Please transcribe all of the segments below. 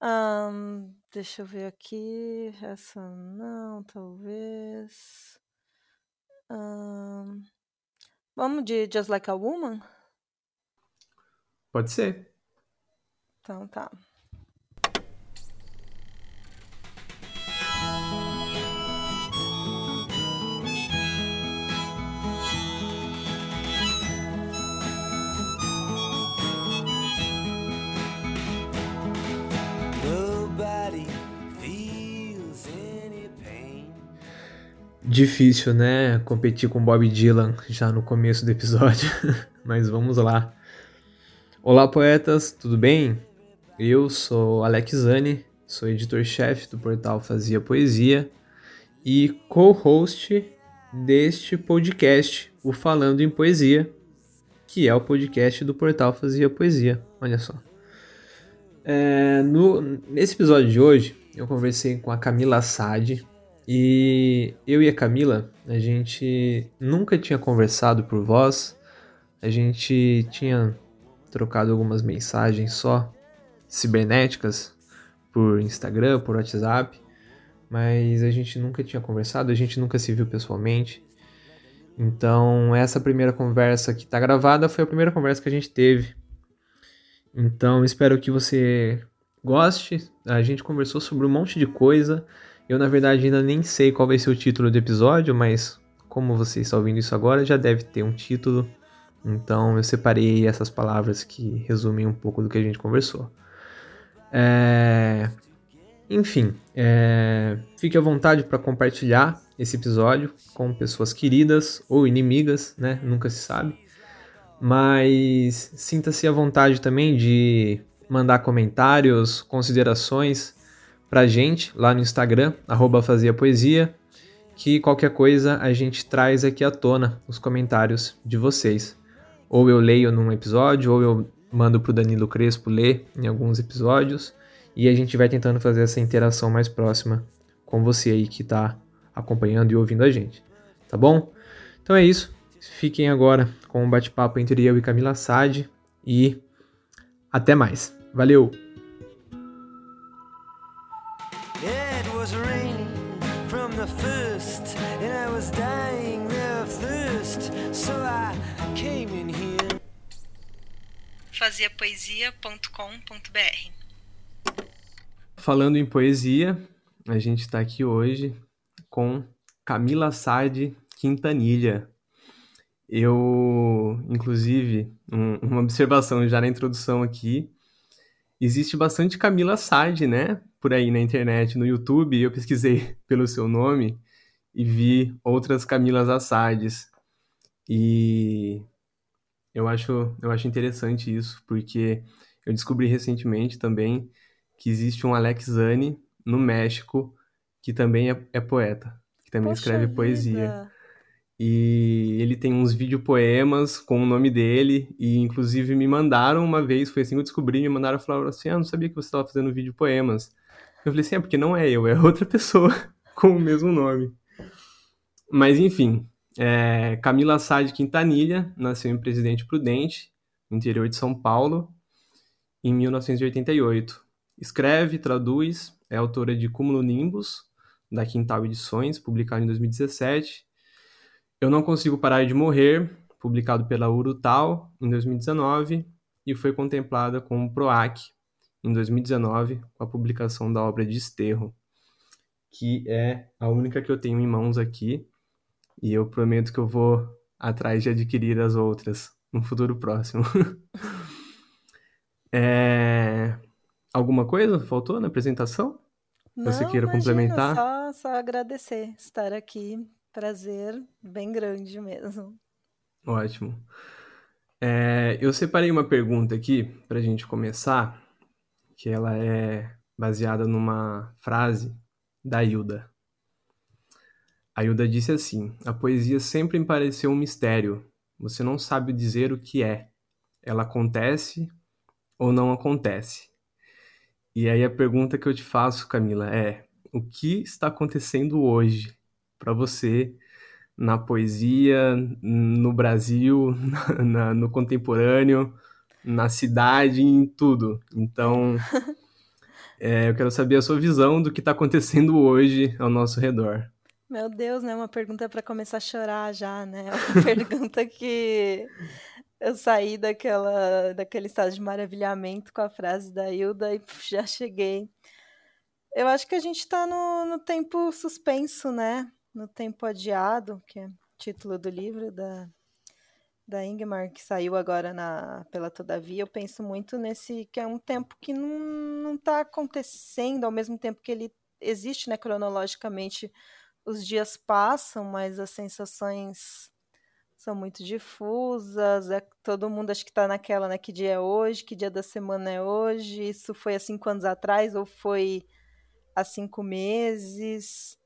Ahn, deixa eu ver aqui. Essa não, talvez. Ahn, vamos de Just Like a Woman? Pode ser. Então tá. Difícil, né? Competir com Bob Dylan já no começo do episódio. Mas vamos lá. Olá, poetas, tudo bem? Eu sou Alex Zani, sou editor-chefe do portal Fazia Poesia e co-host deste podcast, o Falando em Poesia, que é o podcast do portal Fazia Poesia. Olha só. É, no, nesse episódio de hoje, eu conversei com a Camila Sade e eu e a Camila, a gente nunca tinha conversado por voz, a gente tinha trocado algumas mensagens só cibernéticas por Instagram, por WhatsApp, mas a gente nunca tinha conversado, a gente nunca se viu pessoalmente. Então, essa primeira conversa que está gravada foi a primeira conversa que a gente teve. Então, espero que você goste. A gente conversou sobre um monte de coisa. Eu, na verdade, ainda nem sei qual vai ser o título do episódio, mas como você está ouvindo isso agora, já deve ter um título. Então, eu separei essas palavras que resumem um pouco do que a gente conversou. É... Enfim, é... fique à vontade para compartilhar esse episódio com pessoas queridas ou inimigas, né? Nunca se sabe. Mas sinta-se à vontade também de mandar comentários, considerações pra gente lá no Instagram, arroba Fazia Poesia, que qualquer coisa a gente traz aqui à tona os comentários de vocês. Ou eu leio num episódio, ou eu mando pro Danilo Crespo ler em alguns episódios, e a gente vai tentando fazer essa interação mais próxima com você aí que tá acompanhando e ouvindo a gente. Tá bom? Então é isso. Fiquem agora com um bate-papo entre eu e Camila Sade e até mais. Valeu! faziapoesia.com.br Falando em poesia, a gente está aqui hoje com Camila Sade Quintanilha. Eu, inclusive, um- uma observação já na introdução aqui, existe bastante Camila Sade, né? Por aí na internet, no YouTube, eu pesquisei pelo seu nome e vi outras Camilas Assades. E eu acho, eu acho interessante isso, porque eu descobri recentemente também que existe um Alex Zani no México que também é, é poeta, que também Poxa escreve poesia. vida. E ele tem uns videopoemas com o nome dele, e inclusive me mandaram uma vez, foi assim que eu descobri, me mandaram falar assim: Ah, não sabia que você estava fazendo videopoemas. Eu falei assim: É porque não é eu, é outra pessoa com o mesmo nome. Mas enfim, é, Camila Sá de Quintanilha nasceu em Presidente Prudente, no interior de São Paulo, em 1988. Escreve, traduz, é autora de Cúmulo Nimbus, da Quintal Edições, publicado em 2017. Eu Não Consigo Parar de Morrer, publicado pela Urutau em 2019, e foi contemplada com o PROAC em 2019, com a publicação da obra Desterro, que é a única que eu tenho em mãos aqui, e eu prometo que eu vou atrás de adquirir as outras no futuro próximo. É, Alguma coisa faltou na apresentação? Você Não, queira imagina, complementar? Só, só agradecer estar aqui. Prazer bem grande mesmo. Ótimo. É, eu separei uma pergunta aqui para a gente começar, que ela é baseada numa frase da Hilda. A Hilda disse assim: A poesia sempre me pareceu um mistério. Você não sabe dizer o que é. Ela acontece ou não acontece. E aí a pergunta que eu te faço, Camila, é: o que está acontecendo hoje para você na poesia, no Brasil, na- na- no contemporâneo, na cidade, em tudo? Então, É, eu quero saber a sua visão do que está acontecendo hoje ao nosso redor. Meu Deus, né? Uma pergunta para começar a chorar já, né? Uma pergunta que eu saí daquela, daquele estado de maravilhamento com a frase da Hilda e já cheguei. Eu acho que a gente está no, no tempo suspenso, né? No tempo adiado, que é o título do livro da, da Ingmar, que saiu agora na, pela Todavia. Eu penso muito nesse que é um tempo que não está acontecendo ao mesmo tempo que ele existe, né? Cronologicamente, os dias passam, mas as sensações são muito difusas, é, todo mundo acho que está naquela, né? Que dia é hoje, que dia da semana é hoje, isso foi há cinco anos atrás ou foi há cinco meses.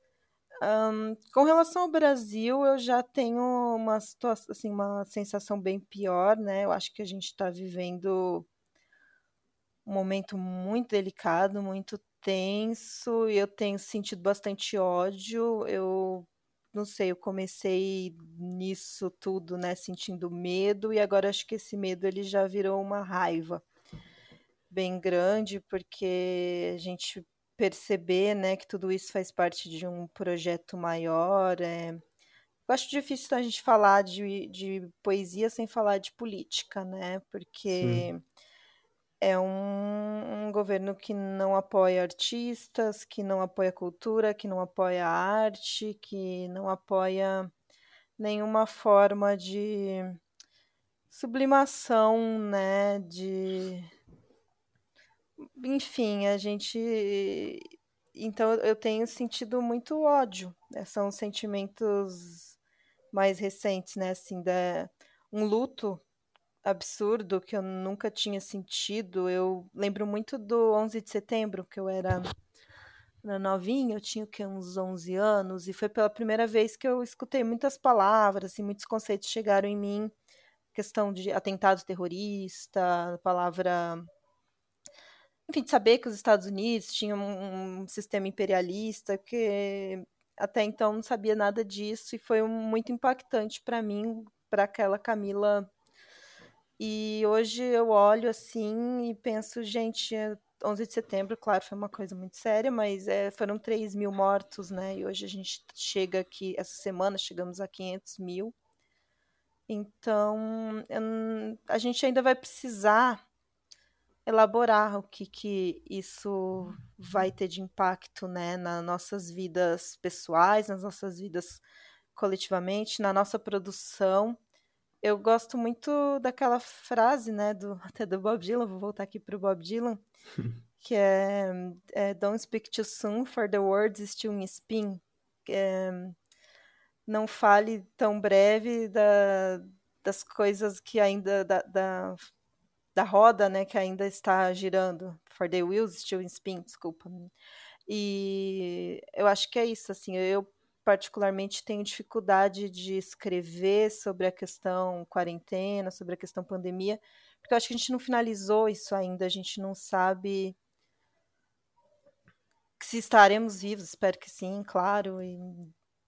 Um, com relação ao Brasil, eu já tenho uma situação, assim, uma sensação bem pior, né? Eu acho que a gente está vivendo um momento muito delicado, muito tenso, e eu tenho sentido bastante ódio. Eu não sei, eu comecei nisso tudo, né, sentindo medo, e agora acho que esse medo ele já virou uma raiva bem grande, porque a gente perceber, né, que tudo isso faz parte de um projeto maior. É... Eu acho difícil a gente falar de, de poesia sem falar de política, né? Porque Sim. É um, um, governo que não apoia artistas, que não apoia cultura, que não apoia arte, que não apoia nenhuma forma de sublimação, né? De enfim, a gente. Então eu tenho sentido muito ódio. Né? São sentimentos mais recentes, né? Assim, da... um luto absurdo que eu nunca tinha sentido. Eu lembro muito do 11 de setembro, que eu era novinha, eu tinha que, uns 11 anos, e foi pela primeira vez que eu escutei muitas palavras e muitos conceitos chegaram em mim. Questão de atentado terrorista, palavra enfim, de saber que os Estados Unidos tinham um, um sistema imperialista, que até então não sabia nada disso, e foi um, muito impactante para mim, para aquela Camila. E hoje eu olho assim e penso, gente, 11 de setembro, claro, foi uma coisa muito séria, mas é, foram 3 mil mortos, né? E hoje a gente chega aqui, essa semana chegamos a 500 mil. Então, a gente ainda vai precisar elaborar o que, que isso vai ter de impacto né, nas nossas vidas pessoais, nas nossas vidas coletivamente, na nossa produção. Eu gosto muito daquela frase, né, do, até do Bob Dylan, vou voltar aqui para o Bob Dylan, que é, é, Don't speak too soon, for the words still in spin. É, não fale tão breve da, das coisas que ainda, da, da da roda, né, que ainda está girando. For the wheels still in spin, desculpa. E eu acho que é isso, assim, eu particularmente tenho dificuldade de escrever sobre a questão quarentena, sobre a questão pandemia, porque eu acho que a gente não finalizou isso ainda, a gente não sabe se estaremos vivos, espero que sim, claro, e...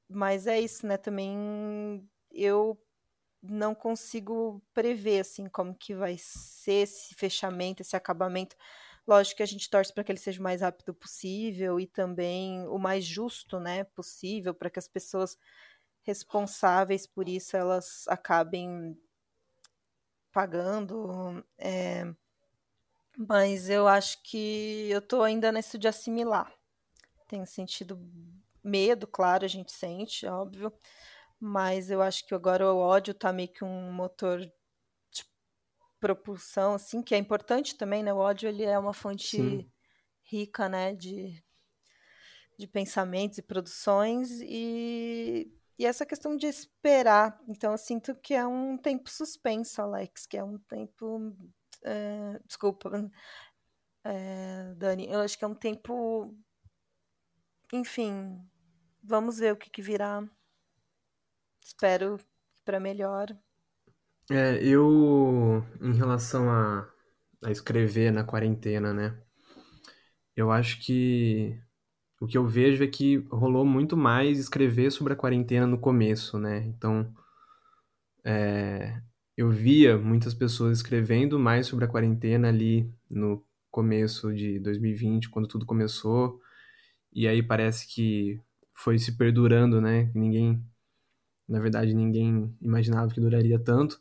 mas é isso, né, também eu não consigo prever assim como que vai ser esse fechamento, esse acabamento. Lógico que a gente torce para que ele seja o mais rápido possível e também o mais justo, né, possível, para que as pessoas responsáveis por isso elas acabem pagando. É... Mas eu acho que eu estou ainda nesse de assimilar. Tenho sentido medo, claro, a gente sente, óbvio mas eu acho que agora o ódio tá meio que um motor propulsão, assim, que é importante também, né? O ódio ele é uma fonte Sim. rica, né, de, de pensamentos e produções e, e essa questão de esperar. Então eu sinto que é um tempo suspenso, Alex, que é um tempo. É, desculpa, é, Dani, eu acho que é um tempo. Enfim, vamos ver o que, que virá. Espero para melhor. É, eu, em relação a, a escrever na quarentena, né? Eu acho que o que eu vejo é que rolou muito mais escrever sobre a quarentena no começo, né? Então, é, eu via muitas pessoas escrevendo mais sobre a quarentena ali no começo de 2020, quando tudo começou. E aí parece que foi se perdurando, né? Ninguém, na verdade, ninguém imaginava que duraria tanto.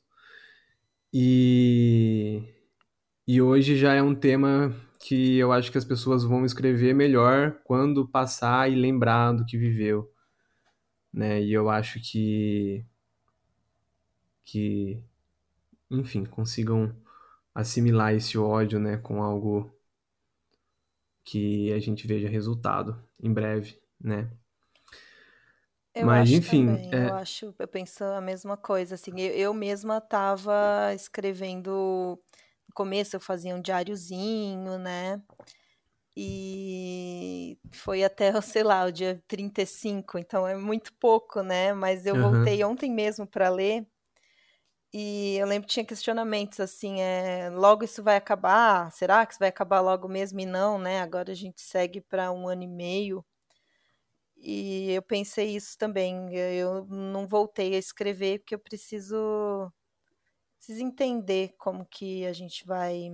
E, e hoje já é um tema que eu acho que as pessoas vão escrever melhor quando passar e lembrar do que viveu, né? E eu acho que que enfim, consigam assimilar esse ódio, né, com algo que a gente veja resultado em breve, né? Eu Mas, acho enfim. Também, é... Eu acho, eu penso a mesma coisa, assim, eu, eu mesma estava escrevendo. No começo eu fazia um diáriozinho, né? E foi até, sei lá, o dia 35, então é muito pouco, né? Mas eu uhum. voltei ontem mesmo para ler. E eu lembro que tinha questionamentos assim, é, logo isso vai acabar? Será que isso vai acabar logo mesmo? E não, né? Agora a gente segue para um ano e meio. E eu pensei isso também. Eu não voltei a escrever porque eu preciso, preciso entender como que a gente vai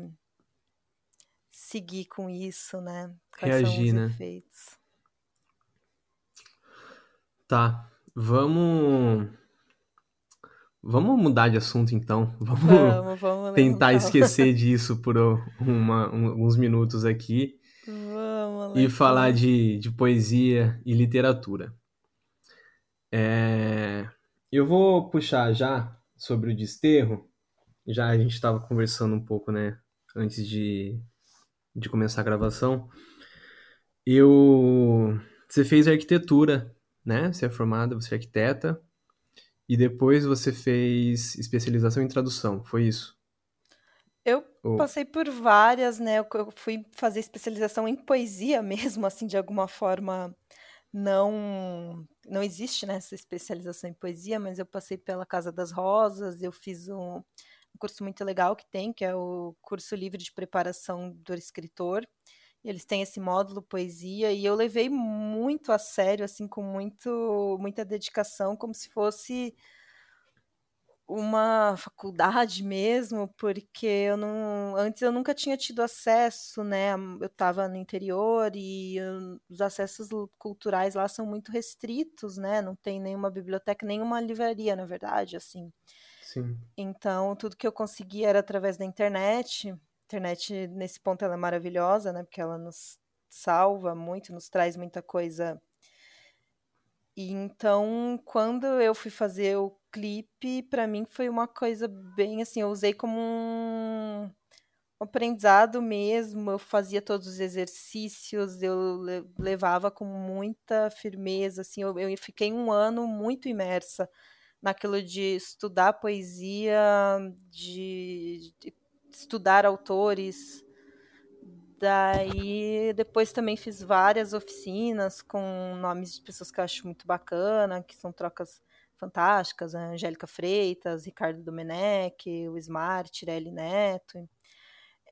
seguir com isso, né? Quais Reagir, né? efeitos. Tá. Vamos Vamos mudar de assunto então. Vamos, vamos, vamos tentar esquecer disso por uma, um, alguns minutos aqui. E falar de, de poesia e literatura. É, eu vou puxar já sobre o desterro. Já a gente estava conversando um pouco, né, antes de, de começar a gravação. Eu, você fez arquitetura, né? Você é formada, você é arquiteta. E depois você fez especialização em tradução, foi isso? Passei por várias, né? Eu fui fazer especialização em poesia mesmo, assim, de alguma forma não não existe né, essa especialização em poesia, mas eu passei pela Casa das Rosas, eu fiz um, um curso muito legal que tem, que é o curso livre de preparação do escritor. Eles têm esse módulo poesia e eu levei muito a sério, assim, com muito, muita dedicação, como se fosse uma faculdade mesmo, porque eu não, antes eu nunca tinha tido acesso, né? Eu estava no interior e eu, os acessos culturais lá são muito restritos, né? Não tem nenhuma biblioteca, nenhuma livraria, na verdade, assim. Sim. Então, tudo que eu conseguia era através da internet internet, nesse ponto, ela é maravilhosa, né? Porque ela nos salva muito, nos traz muita coisa. E então, quando eu fui fazer o clipe, para mim foi uma coisa bem assim, eu usei como um aprendizado mesmo, eu fazia todos os exercícios, eu levava com muita firmeza, assim, eu, eu fiquei um ano muito imersa naquilo de estudar poesia, de, de estudar autores. Daí depois também fiz várias oficinas com nomes de pessoas que eu acho muito bacana, que são trocas fantásticas, a Angélica Freitas, Ricardo Domenech, o Smart, Tirelli Neto,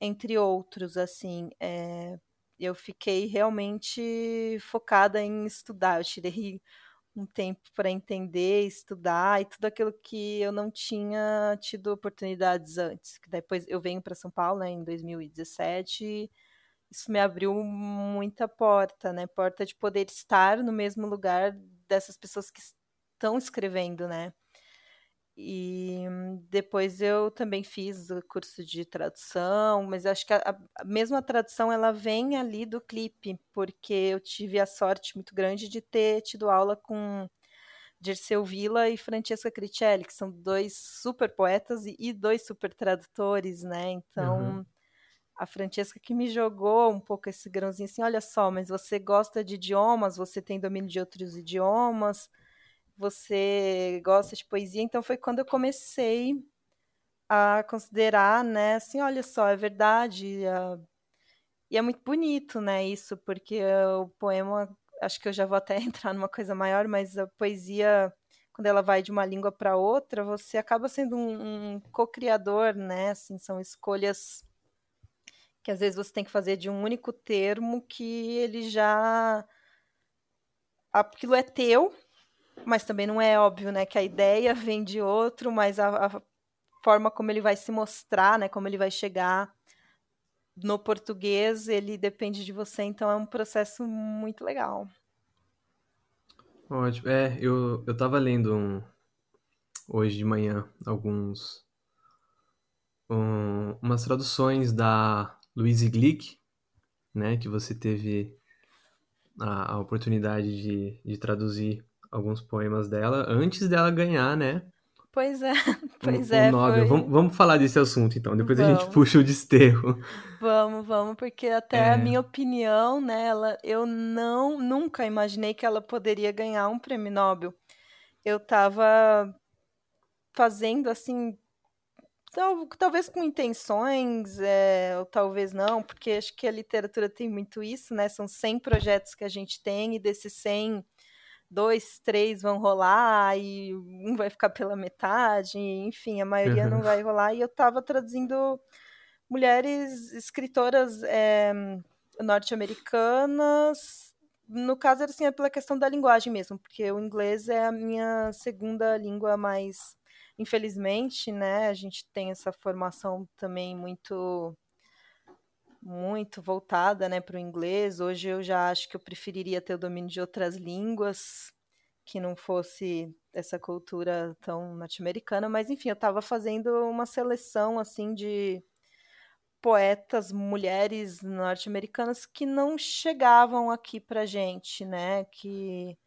entre outros, assim, é, eu fiquei realmente focada em estudar, eu tirei um tempo para entender, estudar e tudo aquilo que eu não tinha tido oportunidades antes. Depois eu venho para São Paulo né, em 2017 e isso me abriu muita porta, né? Porta de poder estar no mesmo lugar dessas pessoas que estão escrevendo, né? E depois eu também fiz o curso de tradução, mas acho que a, a, mesmo a tradução ela vem ali do clipe, porque eu tive a sorte muito grande de ter tido aula com Dirceu Villa e Francesca Cricelli, que são dois super poetas e, e dois super tradutores, né? Então, uhum. a Francesca que me jogou um pouco esse grãozinho assim, olha só, mas você gosta de idiomas, você tem domínio de outros idiomas, você gosta de poesia, então foi quando eu comecei a considerar, né, assim, olha só, é verdade, uh, e é muito bonito, né, isso, porque uh, o poema, acho que eu já vou até entrar numa coisa maior, mas a poesia, quando ela vai de uma língua para outra, você acaba sendo um, um co-criador, né, assim, são escolhas que às vezes você tem que fazer de um único termo que ele já aquilo é teu, mas também não é óbvio, né, que a ideia vem de outro, mas a, a forma como ele vai se mostrar, né, como ele vai chegar no português ele depende de você, então é um processo muito legal. Ótimo. É, eu, eu tava lendo um, hoje de manhã alguns um, umas traduções da Louise Glick, né, que você teve a, a oportunidade de, de traduzir alguns poemas dela antes dela ganhar, né? Pois é, pois é. Foi... Vamos, vamos, falar desse assunto então, depois vamos. a gente puxa o desterro. Vamos, vamos, porque até é... a minha opinião nela, eu não nunca imaginei que ela poderia ganhar um prêmio Nobel. Eu tava fazendo assim, tal, talvez com intenções, é, ou talvez não, porque acho que a literatura tem muito isso, né? São 100 projetos que a gente tem, e desses 100, dois, três vão rolar, e um vai ficar pela metade, enfim, a maioria uhum. não vai rolar. E eu estava traduzindo mulheres escritoras é, norte-americanas. No caso, era assim, é pela questão da linguagem mesmo, porque o inglês é a minha segunda língua mais infelizmente, né, a gente tem essa formação também muito muito voltada, né, para o inglês. Hoje eu já acho que eu preferiria ter o domínio de outras línguas que não fosse essa cultura tão norte-americana, mas enfim, eu estava fazendo uma seleção assim de poetas mulheres norte-americanas que não chegavam aqui para gente, né, que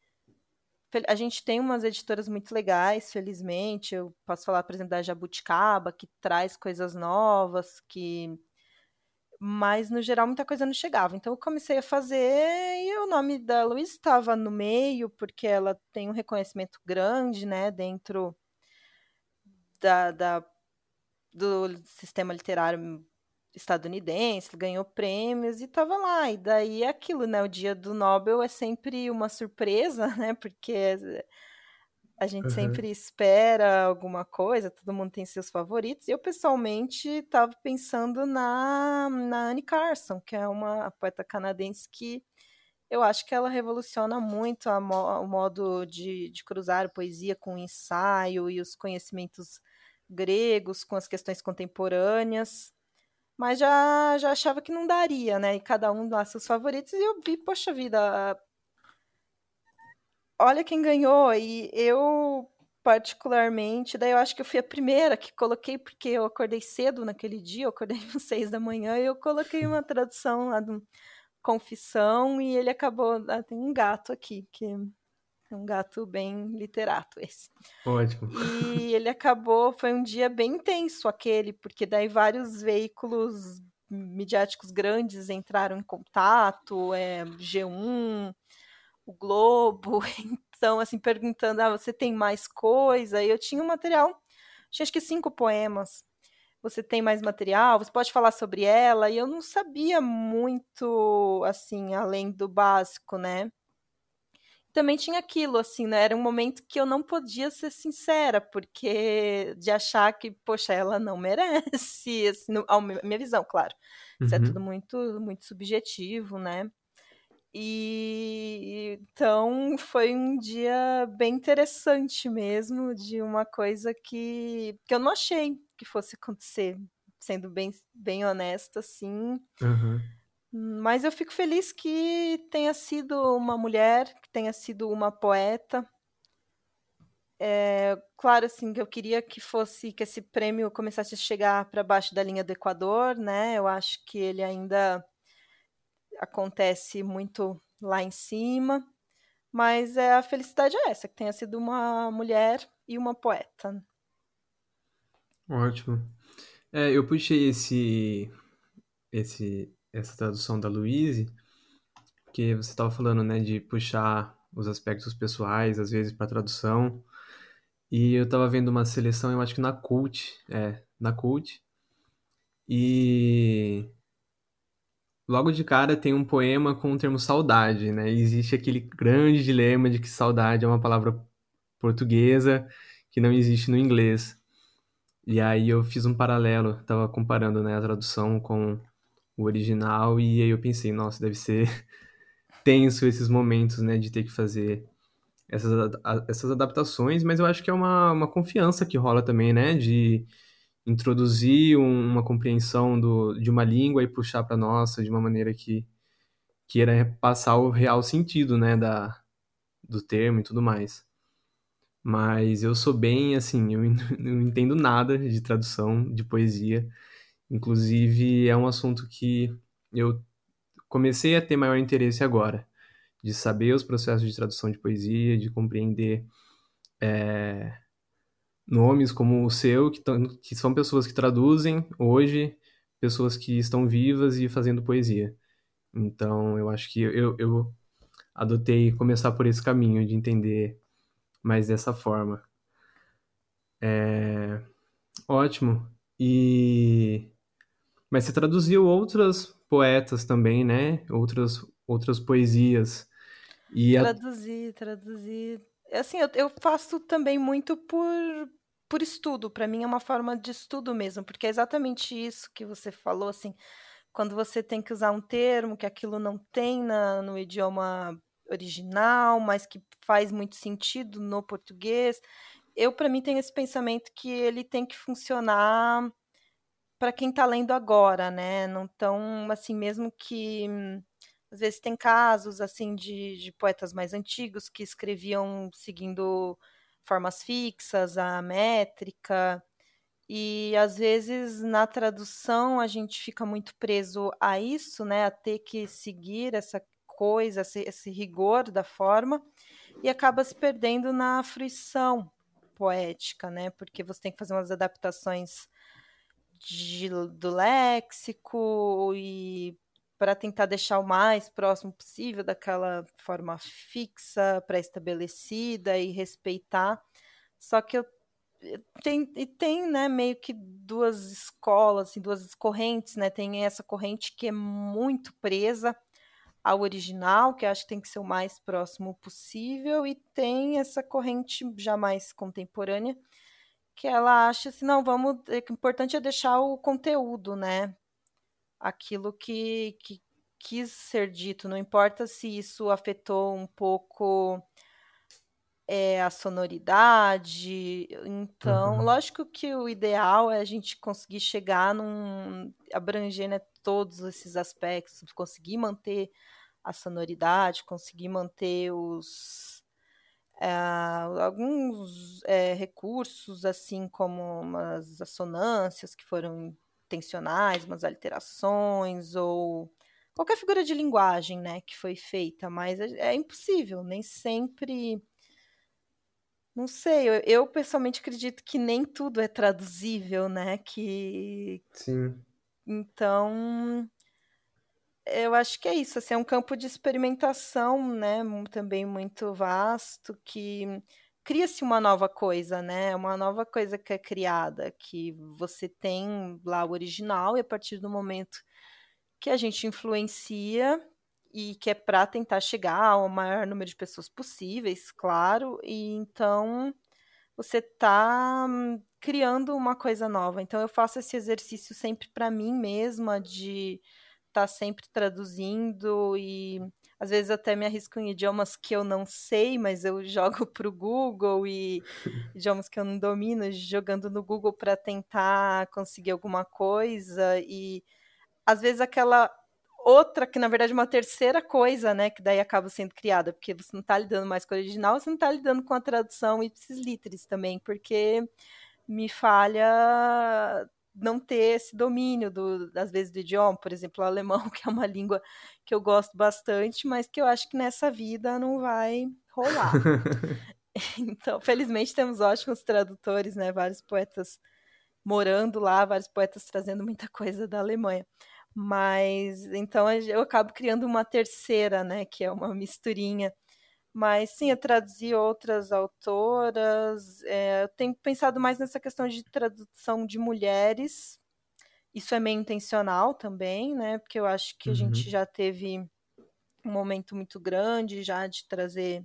a gente tem umas editoras muito legais, felizmente. Eu posso falar, por exemplo, da Jabuticaba, que traz coisas novas, que mas no geral muita coisa não chegava. Então eu comecei a fazer e o nome da Luiz estava no meio, porque ela tem um reconhecimento grande, né, dentro da, da do sistema literário estadunidense, ganhou prêmios e estava lá. E daí aquilo, né? O dia do Nobel é sempre uma surpresa, né? Porque a gente uhum. sempre espera alguma coisa, todo mundo tem seus favoritos. Eu, pessoalmente, estava pensando na, na Anne Carson, que é uma poeta canadense que eu acho que ela revoluciona muito mo o modo de, de cruzar poesia com o ensaio e os conhecimentos gregos com as questões contemporâneas mas já, já achava que não daria, né? E cada um dá seus favoritos, e eu vi, poxa vida, olha quem ganhou, e eu particularmente, daí eu acho que eu fui a primeira que coloquei, porque eu acordei cedo naquele dia, eu acordei às seis da manhã, e eu coloquei uma tradução lá do Confissão, e ele acabou, ah, tem um gato aqui, que é um gato bem literato esse. Ótimo. E ele acabou, foi um dia bem intenso aquele, porque daí vários veículos midiáticos grandes entraram em contato, é, G1, o Globo, então assim perguntando, ah, você tem mais coisa? E eu tinha um material, tinha acho que cinco poemas. Você tem mais material? Você pode falar sobre ela? E eu não sabia muito, assim, além do básico, né? também tinha aquilo, assim, né? Era um momento que eu não podia ser sincera, porque de achar que, poxa, ela não merece, assim, no, a minha visão, claro. Uhum. Isso é uhum. tudo muito, muito subjetivo, né? E então foi um dia bem interessante mesmo, de uma coisa que, que eu não achei que fosse acontecer, sendo bem, bem honesta, assim. Uhum. Mas eu fico feliz que tenha sido uma mulher, que tenha sido uma poeta. É, claro, assim, que eu queria que fosse que esse prêmio começasse a chegar para baixo da linha do Equador, né? Eu acho que ele ainda acontece muito lá em cima, mas é a felicidade é essa, que tenha sido uma mulher e uma poeta. Ótimo. É, eu puxei esse esse essa tradução da Louise, que você estava falando, né, de puxar os aspectos pessoais, às vezes, para tradução. E eu estava vendo uma seleção, eu acho que na Cult, é, na Cult. E logo de cara tem um poema com o termo saudade, né? E existe aquele grande dilema de que saudade é uma palavra portuguesa que não existe no inglês. E aí eu fiz um paralelo, estava comparando, né, a tradução com o original, e aí eu pensei, nossa, deve ser tenso esses momentos, né, de ter que fazer essas, essas adaptações, mas eu acho que é uma, uma confiança que rola também, né, de introduzir um, uma compreensão do, de uma língua e puxar para nossa de uma maneira que queira passar o real sentido, né, da, do termo e tudo mais. Mas eu sou bem, assim, eu não entendo nada de tradução de poesia. Inclusive, é um assunto que eu comecei a ter maior interesse agora, de saber os processos de tradução de poesia, de compreender é, nomes como o seu, que, tão, que são pessoas que traduzem hoje, pessoas que estão vivas e fazendo poesia. Então, eu acho que eu, eu adotei começar por esse caminho de entender mais dessa forma. É... Ótimo. E mas você traduziu outras poetas também, né? Outras outras poesias. E a... Traduzi, traduzi. Assim, eu, eu faço também muito por por estudo. Para mim é uma forma de estudo mesmo, porque é exatamente isso que você falou, assim, quando você tem que usar um termo que aquilo não tem na, no idioma original, mas que faz muito sentido no português. Eu, para mim, tenho esse pensamento que ele tem que funcionar para quem está lendo agora, né? Não tão assim, mesmo que às vezes tem casos assim de, de poetas mais antigos que escreviam seguindo formas fixas, a métrica, e às vezes na tradução a gente fica muito preso a isso, né? A ter que seguir essa coisa, esse, esse rigor da forma, e acaba se perdendo na fruição poética, né? Porque você tem que fazer umas adaptações de, do léxico e para tentar deixar o mais próximo possível daquela forma fixa, pré-estabelecida e respeitar. Só que eu tem, e tem, né, meio que duas escolas, assim, duas correntes, né? Tem essa corrente que é muito presa ao original, que acho que tem que ser o mais próximo possível, e tem essa corrente já mais contemporânea, que ela acha assim, não, vamos, é, o importante é deixar o conteúdo, né? Aquilo que, que quis ser dito, não importa se isso afetou um pouco é, a sonoridade. Então, uhum. lógico que o ideal é a gente conseguir chegar num. abranger né, todos esses aspectos, conseguir manter a sonoridade, conseguir manter os é, alguns é, recursos, assim como umas assonâncias que foram intencionais, umas alterações, ou qualquer figura de linguagem né, que foi feita, mas é, é impossível, nem sempre. Não sei, eu, eu, pessoalmente acredito que nem tudo é traduzível, né? Que. Sim. Então, eu acho que é isso, assim, é um campo de experimentação, né, também muito vasto, que cria-se uma nova coisa, né, uma nova coisa que é criada, que você tem lá o original e a partir do momento que a gente influencia e que é para tentar chegar ao maior número de pessoas possíveis, claro, e então você está criando uma coisa nova. Então eu faço esse exercício sempre para mim mesma de tá sempre traduzindo e às vezes até me arrisco em idiomas que eu não sei, mas eu jogo para o Google e idiomas que eu não domino, jogando no Google para tentar conseguir alguma coisa. E às vezes aquela outra que na verdade é uma terceira coisa, né, que daí acaba sendo criada, porque você não está lidando mais com o original, você não está lidando com a tradução ipsis literis também, porque me falha não ter esse domínio do, às vezes do idioma, por exemplo, o alemão, que é uma língua que eu gosto bastante, mas que eu acho que nessa vida não vai rolar. então, felizmente temos ótimos tradutores, né? Vários poetas morando lá, vários poetas trazendo muita coisa da Alemanha. Mas então eu acabo criando uma terceira, né, que é uma misturinha mas sim, eu traduzi outras autoras. É, eu tenho pensado mais nessa questão de tradução de mulheres. Isso é meio intencional também, né? Porque eu acho que uhum. a gente já teve um momento muito grande já de trazer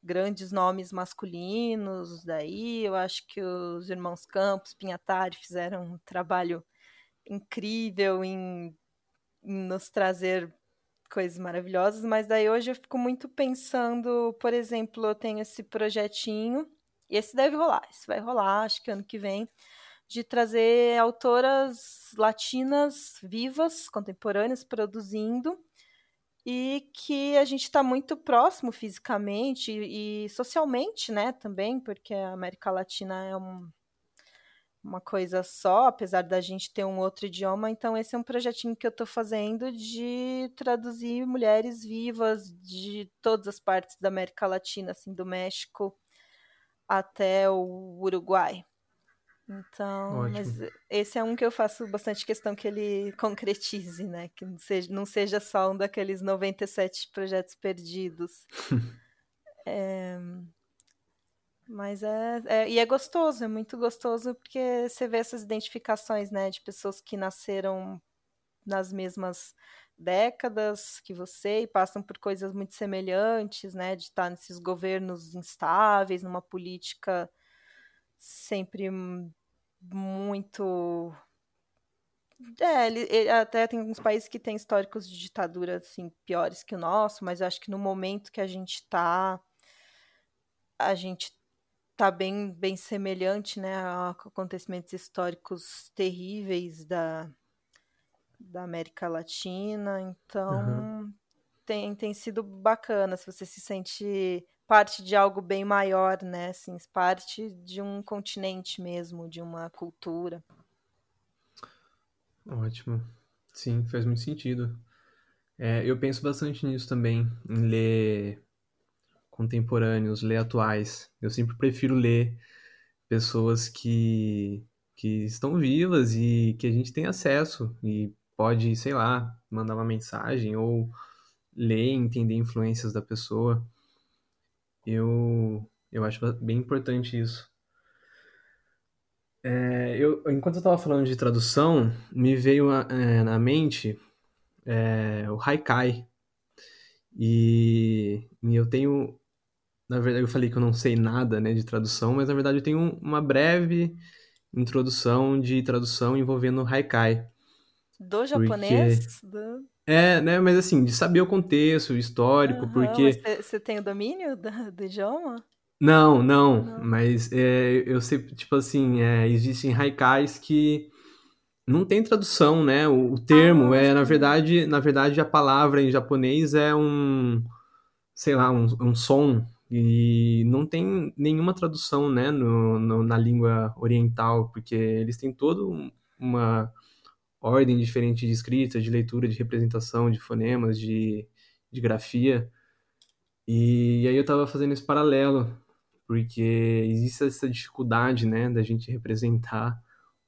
grandes nomes masculinos daí. Eu acho que os irmãos Campos, Pinhatari fizeram um trabalho incrível em, em nos trazer coisas maravilhosas, mas daí hoje eu fico muito pensando, por exemplo, eu tenho esse projetinho, e esse deve rolar, esse vai rolar, acho que ano que vem, de trazer autoras latinas vivas, contemporâneas, produzindo, e que a gente está muito próximo fisicamente e, socialmente, né, também, porque a América Latina é um, uma coisa só, apesar da gente ter um outro idioma. Então, esse é um projetinho que eu estou fazendo de traduzir mulheres vivas de todas as partes da América Latina, assim, do México até o Uruguai. Então, Ótimo. mas esse é um que eu faço bastante questão que ele concretize, né? Que não seja, não seja só um daqueles 97 projetos perdidos. é, mas é, é, E é gostoso, é muito gostoso, porque você vê essas identificações, né? De pessoas que nasceram nas mesmas décadas que você e passam por coisas muito semelhantes, né? De estar nesses governos instáveis, numa política sempre muito. É, ele, ele até tem alguns países que têm históricos de ditadura assim, piores que o nosso, mas eu acho que no momento que a gente está, a gente tá bem, bem semelhante né, a acontecimentos históricos terríveis da, da América Latina. Então, uhum. tem, tem sido bacana se você se sente parte de algo bem maior, né? Assim, parte de um continente mesmo, de uma cultura. Ótimo. Sim, faz muito sentido. É, eu penso bastante nisso também, em ler contemporâneos, ler atuais. Eu sempre prefiro ler pessoas que, que estão vivas e que a gente tem acesso e pode, sei lá, mandar uma mensagem ou ler, entender influências da pessoa. Eu, eu acho bem importante isso. É, eu, enquanto eu estava falando de tradução, me veio é, na mente é, o Haikai. E, e, eu tenho. Na verdade, eu falei que eu não sei nada né, de tradução, mas na verdade eu tenho uma breve introdução de tradução envolvendo Haikai. Do japonês? Porque... Do... É, né? Mas assim, de saber o contexto, o histórico, uhum, porque. Você tem o domínio do, do idioma? Não, não, não. mas é, eu sei, tipo assim, é, existem haikais que não tem tradução, né? O, o termo ah, é, na verdade, na verdade, a palavra em japonês é um, sei lá, um, um som e não tem nenhuma tradução, né, no, no, na língua oriental, porque eles têm todo uma ordem diferente de escrita, de leitura, de representação, de fonemas, de, de grafia. E, aí eu estava fazendo esse paralelo, porque existe essa dificuldade, né, da gente representar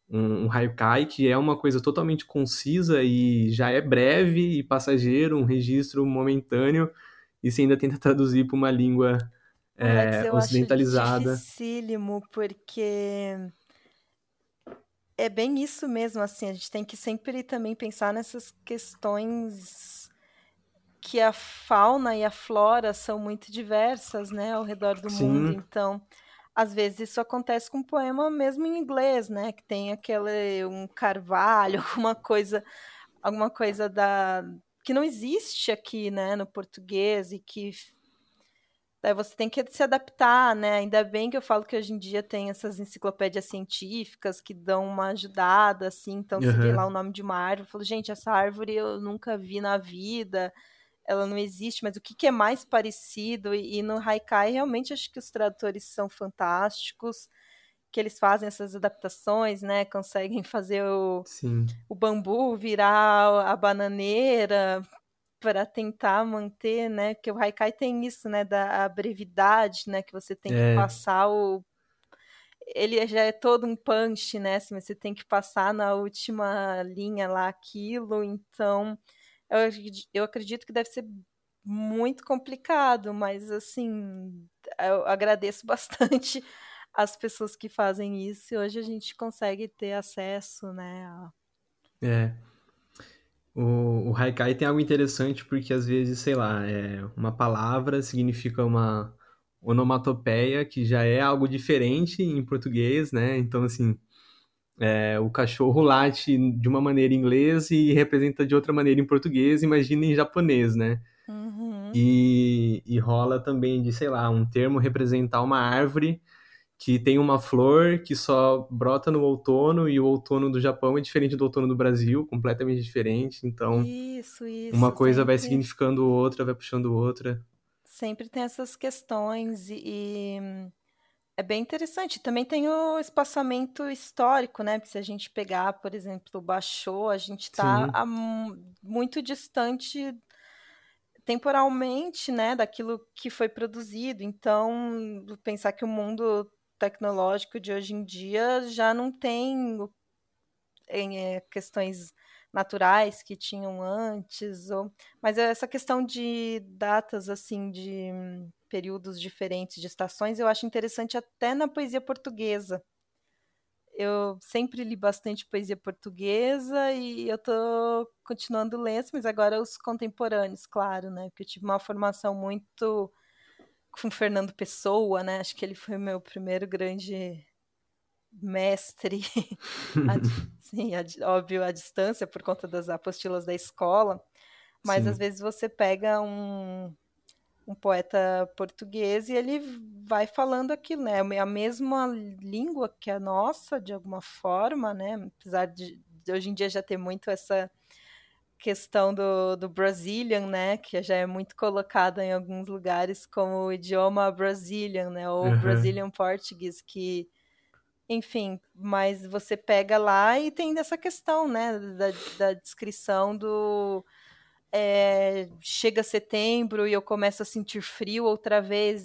um, haikai que é uma coisa totalmente concisa e já é breve e passageiro, um registro momentâneo, e você ainda tenta traduzir para uma língua é, ocidentalizada. Acho dificílimo, porque é bem isso mesmo, assim, a gente tem que sempre também pensar nessas questões que a fauna e a flora são muito diversas, né, ao redor do Sim. mundo. Então, às vezes isso acontece com um poema mesmo em inglês, né, que tem aquele um carvalho, alguma coisa, alguma coisa da que não existe aqui, né, no português e que Daí você tem que se adaptar, né? Ainda bem que eu falo que hoje em dia tem essas enciclopédias científicas que dão uma ajudada, assim. Então, uhum. se vê lá o nome de uma árvore, eu falo, gente, essa árvore eu nunca vi na vida, ela não existe, mas o que, que é mais parecido? E, e no Haikai, realmente, acho que os tradutores são fantásticos, que eles fazem essas adaptações, né? Conseguem fazer o, o bambu virar a bananeira, para tentar manter, né? Porque o Haikai tem isso, né? Da brevidade, né? Que você tem é. que passar o. Ele já é todo um punch, né? Assim, você tem que passar na última linha lá aquilo. Então, eu, eu acredito que deve ser muito complicado, mas assim, eu agradeço bastante as pessoas que fazem isso. E hoje a gente consegue ter acesso, né? A... É. O, o Haikai tem algo interessante porque às vezes, sei lá, é, uma palavra significa uma onomatopeia que já é algo diferente em português, né? Então, assim, é, o cachorro late de uma maneira em inglês e representa de outra maneira em português, imagina em japonês, né? Uhum. E, e rola também de, sei lá, um termo representar uma árvore que tem uma flor que só brota no outono e o outono do Japão é diferente do outono do Brasil, completamente diferente. Então, isso, isso, uma coisa sempre, vai significando outra, vai puxando outra. Sempre tem essas questões e, e é bem interessante. Também tem o espaçamento histórico, né? Porque se a gente pegar, por exemplo, o Baixô, a gente está muito distante temporalmente, né, daquilo que foi produzido. Então, pensar que o mundo tecnológico de hoje em dia já não tem em, é, questões naturais que tinham antes, ou... mas essa questão de datas assim de períodos diferentes de estações eu acho interessante até na poesia portuguesa. Eu sempre li bastante poesia portuguesa e eu tô continuando lendo, mas agora os contemporâneos, claro, né? Porque eu tive uma formação muito com Fernando Pessoa, né? Acho que ele foi o meu primeiro grande mestre, a, sim, a, óbvio, à distância por conta das apostilas da escola, mas sim. às vezes você pega um, um poeta português e ele vai falando aquilo, né? É a mesma língua que a nossa, de alguma forma, né? Apesar de, de hoje em dia já ter muito essa questão do, do Brazilian, né, que já é muito colocada em alguns lugares como o idioma Brazilian, né, ou uhum. Brazilian Portuguese, que, enfim, mas você pega lá e tem dessa questão, né, da, da descrição do é, chega setembro e eu começo a sentir frio outra vez.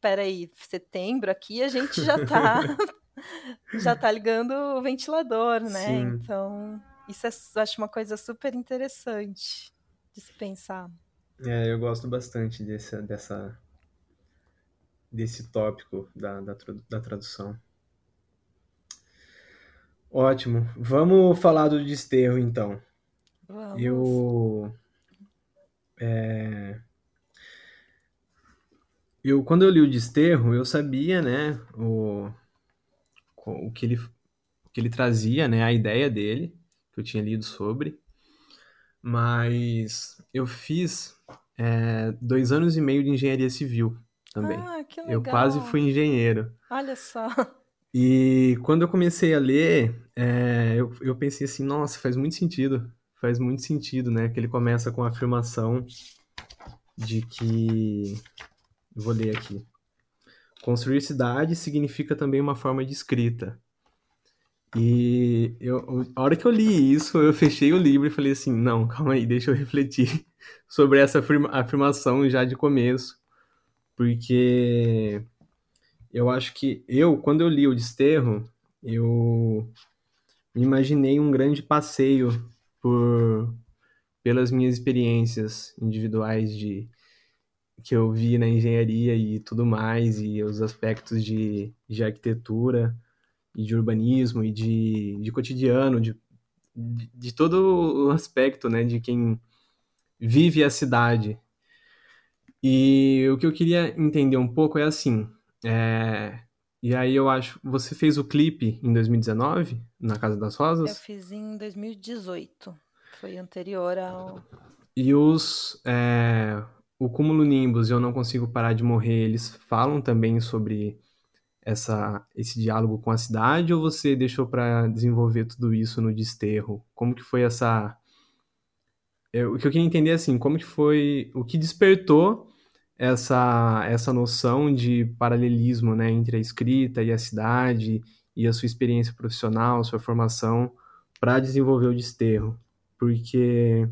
Peraí, setembro aqui a gente já tá já tá ligando o ventilador, né? Sim. Então isso é, eu acho uma coisa super interessante de se pensar. É, eu gosto bastante desse, dessa, desse tópico da, da, da tradução. Ótimo. Vamos falar do desterro, então. Vamos. Eu. É, eu, quando eu li o Desterro, eu sabia, né, o, o, que ele, o que ele trazia, né, a ideia dele, que eu tinha lido sobre, mas eu fiz é, dois anos e meio de engenharia civil também. Ah, que legal. Eu quase fui engenheiro. Olha só. E quando eu comecei a ler, é, eu, eu pensei assim, nossa, faz muito sentido. Faz muito sentido, né? Que ele começa com a afirmação de que. Vou ler aqui. Construir cidade significa também uma forma de escrita. E eu, a hora que eu li isso, eu fechei o livro e falei assim: não, calma aí, deixa eu refletir sobre essa afirma, afirmação já de começo. Porque eu acho que eu, quando eu li o Desterro, eu me imaginei um grande passeio por pelas minhas experiências individuais de que eu vi na engenharia e tudo mais e os aspectos de, de arquitetura e de urbanismo e de, de cotidiano, de, de, de todo o aspecto, né, de quem vive a cidade. E o que eu queria entender um pouco é assim, é, e aí eu acho, você fez o clipe em 2019, na Casa das Rosas? Eu fiz em 2018, foi anterior ao... E os, é, o Cúmulo Nimbus e Eu Não Consigo Parar de Morrer, eles falam também sobre essa, esse diálogo com a cidade ou você deixou para desenvolver tudo isso no desterro? Como que foi essa... Eu, o que eu queria entender é assim, como que foi... O que despertou essa, essa noção de paralelismo né, entre a escrita e a cidade e a sua experiência profissional, sua formação para desenvolver o desterro? Porque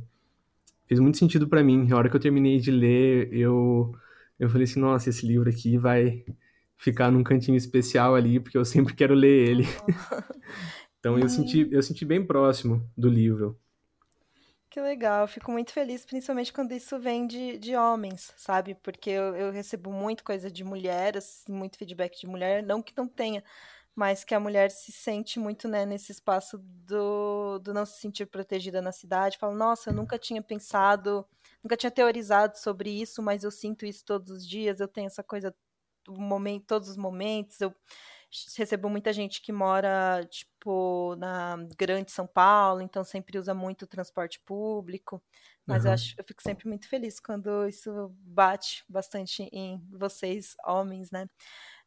fez muito sentido para mim. A hora que eu terminei de ler, eu, eu falei assim, nossa, esse livro aqui vai ficar num cantinho especial ali, porque eu sempre quero ler ele. então eu senti, eu senti bem próximo do livro. Que legal, fico muito feliz, principalmente quando isso vem de, de homens, sabe? Porque eu, eu recebo muito coisa de mulher, assim, muito feedback de mulher, não que não tenha, mas que a mulher se sente muito né, nesse espaço do, do não se sentir protegida na cidade. Fala, nossa, eu nunca tinha pensado, nunca tinha teorizado sobre isso, mas eu sinto isso todos os dias, eu tenho essa coisa momento, todos os momentos. Eu recebo muita gente que mora, tipo, na grande São Paulo, então sempre usa muito o transporte público. Mas uhum. eu, acho, eu fico sempre muito feliz quando isso bate bastante em vocês, homens, né?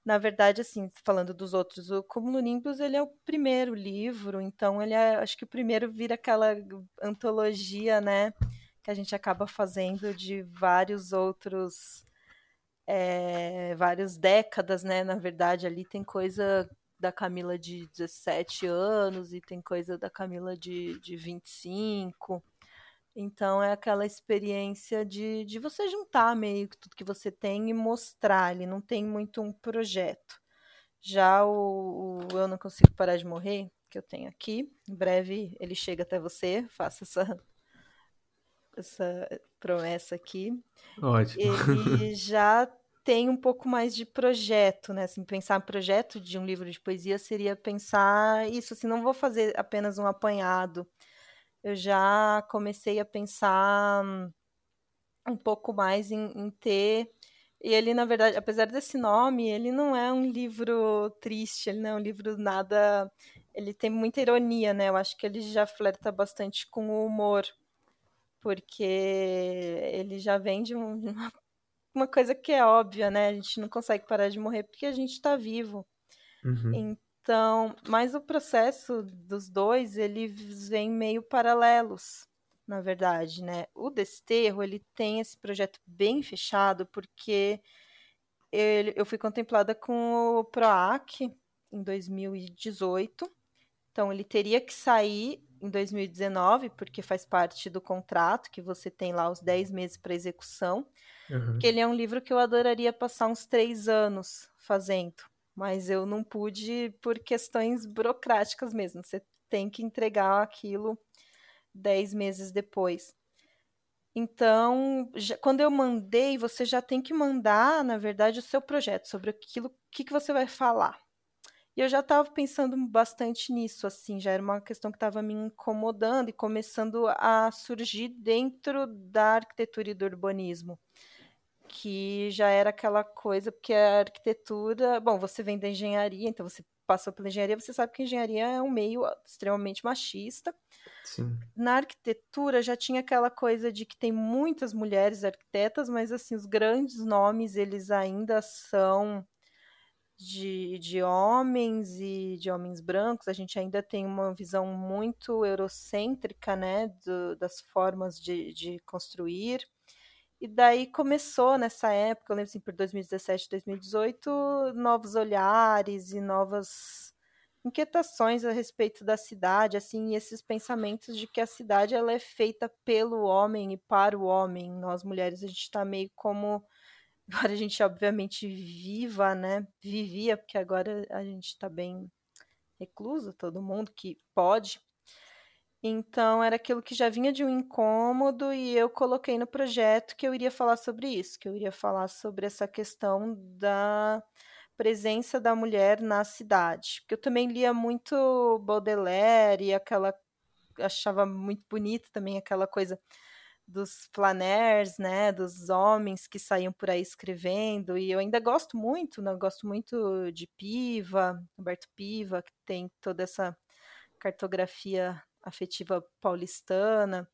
na verdade, assim, falando dos outros, o Cúmulo Nimbus, ele é o primeiro livro, então ele é, acho que o primeiro vira aquela antologia, né, que a gente acaba fazendo de vários outros, é, várias décadas, né, na verdade, ali tem coisa da Camila de 17 anos e tem coisa da Camila de, de 25, então é aquela experiência de, de você juntar meio que tudo que você tem e mostrar. Ele não tem muito um projeto. Já o, o Eu Não Consigo Parar de Morrer, que eu tenho aqui, em breve ele chega até você, faça essa, essa promessa aqui. Ótimo. Ele já tem um pouco mais de projeto, né? Assim, pensar projeto de um livro de poesia seria pensar isso, assim, não vou fazer apenas um apanhado eu já comecei a pensar um pouco mais em, em ter. E ele, na verdade, apesar desse nome, ele não é um livro triste, ele não é um livro nada. Ele tem muita ironia, né? Eu acho que ele já flerta bastante com o humor, porque ele já vem de um, uma coisa que é óbvia, né? A gente não consegue parar de morrer porque a gente está vivo. Uhum. Então, mas o processo dos dois, eles vem meio paralelos, na verdade, né? O Desterro, ele tem esse projeto bem fechado, porque ele, eu fui contemplada com o PROAC em 2018, então ele teria que sair em 2019, porque faz parte do contrato, que você tem lá os 10 meses para execução, Uhum. que ele é um livro que eu adoraria passar uns três anos fazendo mas eu não pude por questões burocráticas mesmo. Você tem que entregar aquilo dez meses depois. Então, já, quando eu mandei, você já tem que mandar, na verdade, o seu projeto sobre aquilo, o que, que você vai falar. E eu já estava pensando bastante nisso, assim, já era uma questão que estava me incomodando e começando a surgir dentro da arquitetura e do urbanismo que já era aquela coisa, porque a arquitetura, bom, você vem da engenharia, então você passou pela engenharia, você sabe que a engenharia é um meio extremamente machista. Sim. Na arquitetura já tinha aquela coisa de que tem muitas mulheres arquitetas, mas assim, os grandes nomes, eles ainda são de, de homens e de homens brancos, a gente ainda tem uma visão muito eurocêntrica, né, do, das formas de, de construir. E daí começou nessa época, eu lembro assim, por 2017, 2018, novos olhares e novas inquietações a respeito da cidade, assim, e esses pensamentos de que a cidade ela é feita pelo homem e para o homem. Nós mulheres a gente está meio como agora a gente obviamente viva, né? Vivia, porque agora a gente está bem recluso, todo mundo que pode, então era aquilo que já vinha de um incômodo e eu coloquei no projeto que eu iria falar sobre isso, que eu iria falar sobre essa questão da presença da mulher na cidade. Porque eu também lia muito Baudelaire e aquela achava muito bonito também aquela coisa dos flaners, né, dos homens que saíam por aí escrevendo, e eu ainda gosto muito, né, gosto muito de Piva, Roberto Piva, que tem toda essa cartografia afetiva paulistana,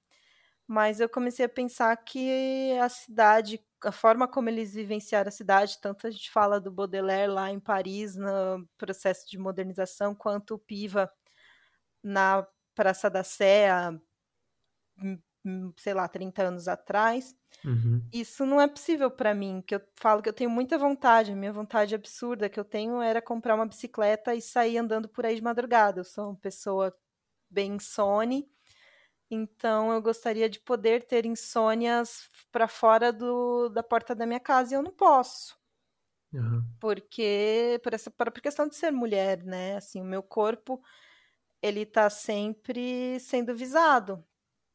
mas eu comecei a pensar que a cidade, a forma como eles vivenciaram a cidade, tanto a gente fala do Baudelaire lá em Paris, no processo de modernização, quanto o Piva na Praça da Sé, hum, sei lá, 30 anos atrás. Uhum. Isso não é possível para mim, que eu falo que eu tenho muita vontade, a minha vontade absurda que eu tenho era comprar uma bicicleta e sair andando por aí de madrugada. Eu sou uma pessoa bem insone. Então eu gostaria de poder ter insônias para fora do, da porta da minha casa e eu não posso. Uhum. Porque por essa por questão de ser mulher, né? Assim, o meu corpo ele está sempre sendo visado,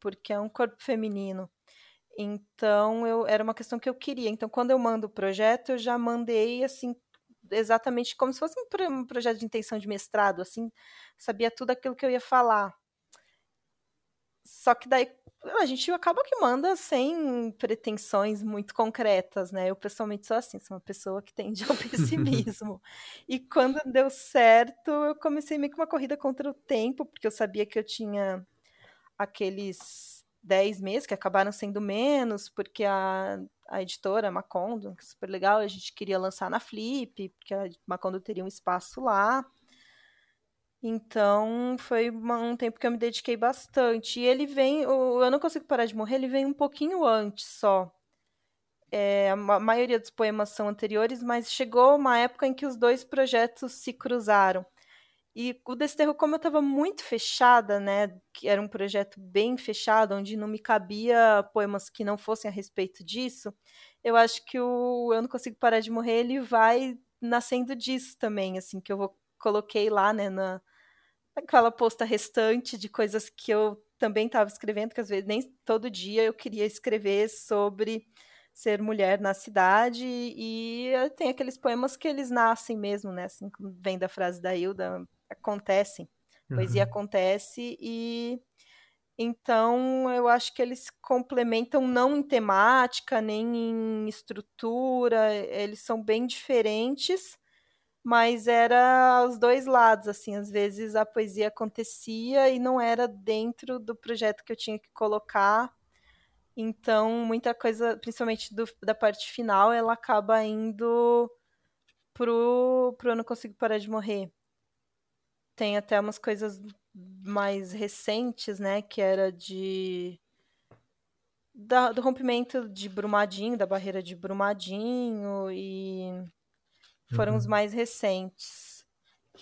porque é um corpo feminino. Então eu era uma questão que eu queria. Então quando eu mando o projeto, eu já mandei assim exatamente como se fosse um, projeto de intenção de mestrado, assim, sabia tudo aquilo que eu ia falar. Só que daí a gente acaba que manda sem pretensões muito concretas, né? Eu pessoalmente sou assim, sou uma pessoa que tende ao pessimismo. e quando deu certo, eu comecei meio que uma corrida contra o tempo, porque eu sabia que eu tinha aqueles 10 meses, que acabaram sendo menos, porque a, a editora Macondo, que é super legal, a gente queria lançar na Flip, porque a Macondo teria um espaço lá. Então, foi uma, um tempo que eu me dediquei bastante. E ele vem, o Eu Não Consigo Parar de Morrer, ele vem um pouquinho antes só. É, a maioria dos poemas são anteriores, mas chegou uma época em que os dois projetos se cruzaram. E o Desterro, como eu estava muito fechada, né, que era um projeto bem fechado, onde não me cabia poemas que não fossem a respeito disso, eu acho que o Eu Não Consigo Parar de Morrer, ele vai nascendo disso também, assim, que eu vou, coloquei lá, né, na, aquela posta restante de coisas que eu também estava escrevendo, que às vezes nem todo dia eu queria escrever sobre ser mulher na cidade e tem aqueles poemas que eles nascem mesmo, né? Assim, vem da frase da Hilda, acontecem. Uhum. Poesia acontece e então eu acho que eles complementam não em temática, nem em estrutura, eles são bem diferentes, mas era os dois lados, assim, às vezes a poesia acontecia e não era dentro do projeto que eu tinha que colocar então, muita coisa, principalmente do, da parte final, ela acaba indo pro, pro Eu Não Consigo Parar de Morrer. Tem até umas coisas mais recentes, né? Que era de. Da, do rompimento de Brumadinho, da barreira de Brumadinho, e foram uhum. os mais recentes.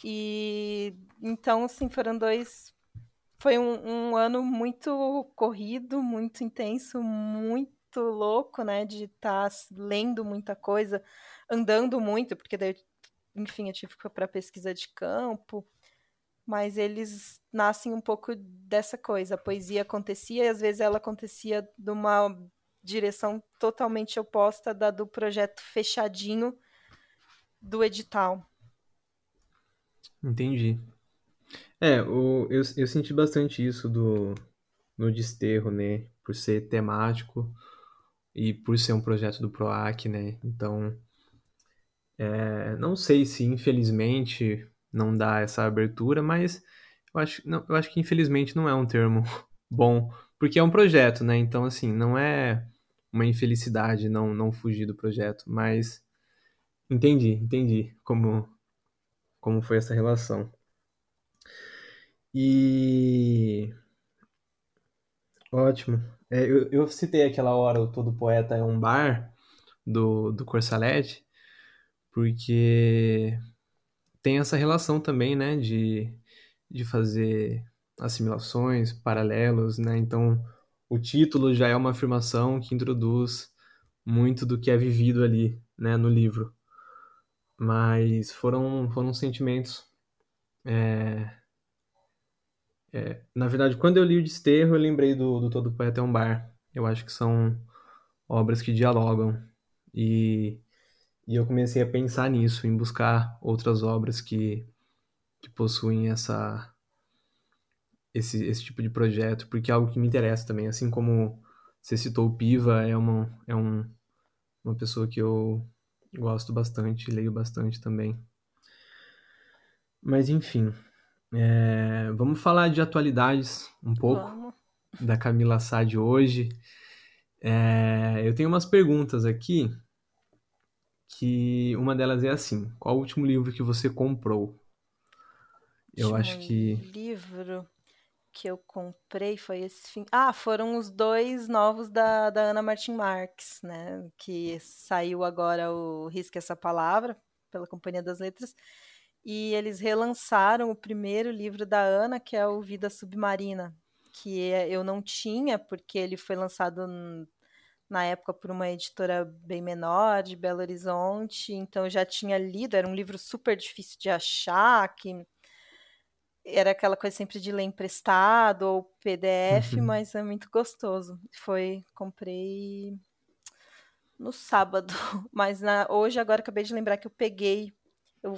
E então, assim, foram dois foi um, um, ano muito corrido, muito intenso, muito louco, né? De estar tá lendo muita coisa, andando muito, porque daí, enfim, eu tive que ir para pesquisa de campo. Mas eles nascem um pouco dessa coisa. A poesia acontecia e às vezes ela acontecia de uma direção totalmente oposta da do projeto fechadinho do edital. Entendi. É, o, eu, eu senti bastante isso do, no Desterro, né? Por ser temático e por ser um projeto do PROAC, né? Então, é, não sei se infelizmente não dá essa abertura, mas eu acho, não, eu acho que infelizmente não é um termo bom, porque é um projeto, né? Então, assim, não é uma infelicidade não, não fugir do projeto, mas entendi, entendi como, como foi essa relação. E. Ótimo. É, eu, eu citei aquela hora o Todo Poeta é um Bar, do, do Corsalete, porque tem essa relação também, né, de, de fazer assimilações, paralelos, né? Então, o título já é uma afirmação que introduz muito do que é vivido ali, né, no livro. Mas foram, foram sentimentos é, é, na verdade, quando eu li o Desterro, eu lembrei do, do Todo Poeta é um Bar. Eu acho que são obras que dialogam. E, e eu comecei a pensar nisso, em buscar outras obras que, que possuem essa, esse, esse tipo de projeto, porque é algo que me interessa também. Assim como você citou o Piva, é uma, é um, uma pessoa que eu gosto bastante, leio bastante também. Mas enfim. É, vamos falar de atualidades um pouco vamos. da Camila Sá de hoje. É, eu tenho umas perguntas aqui que uma delas é assim: qual o último livro que você comprou? Eu acho que livro que eu comprei foi esse fim. Ah, foram os dois novos da, da Ana Martin Marques, né? Que saiu agora o Risque essa palavra pela Companhia das Letras e eles relançaram o primeiro livro da Ana, que é o Vida Submarina, que eu não tinha, porque ele foi lançado na época por uma editora bem menor, de Belo Horizonte, então eu já tinha lido, era um livro super difícil de achar, que era aquela coisa sempre de ler emprestado ou PDF, uhum. mas é muito gostoso. Foi, comprei no sábado, mas na, hoje agora acabei de lembrar que eu peguei, eu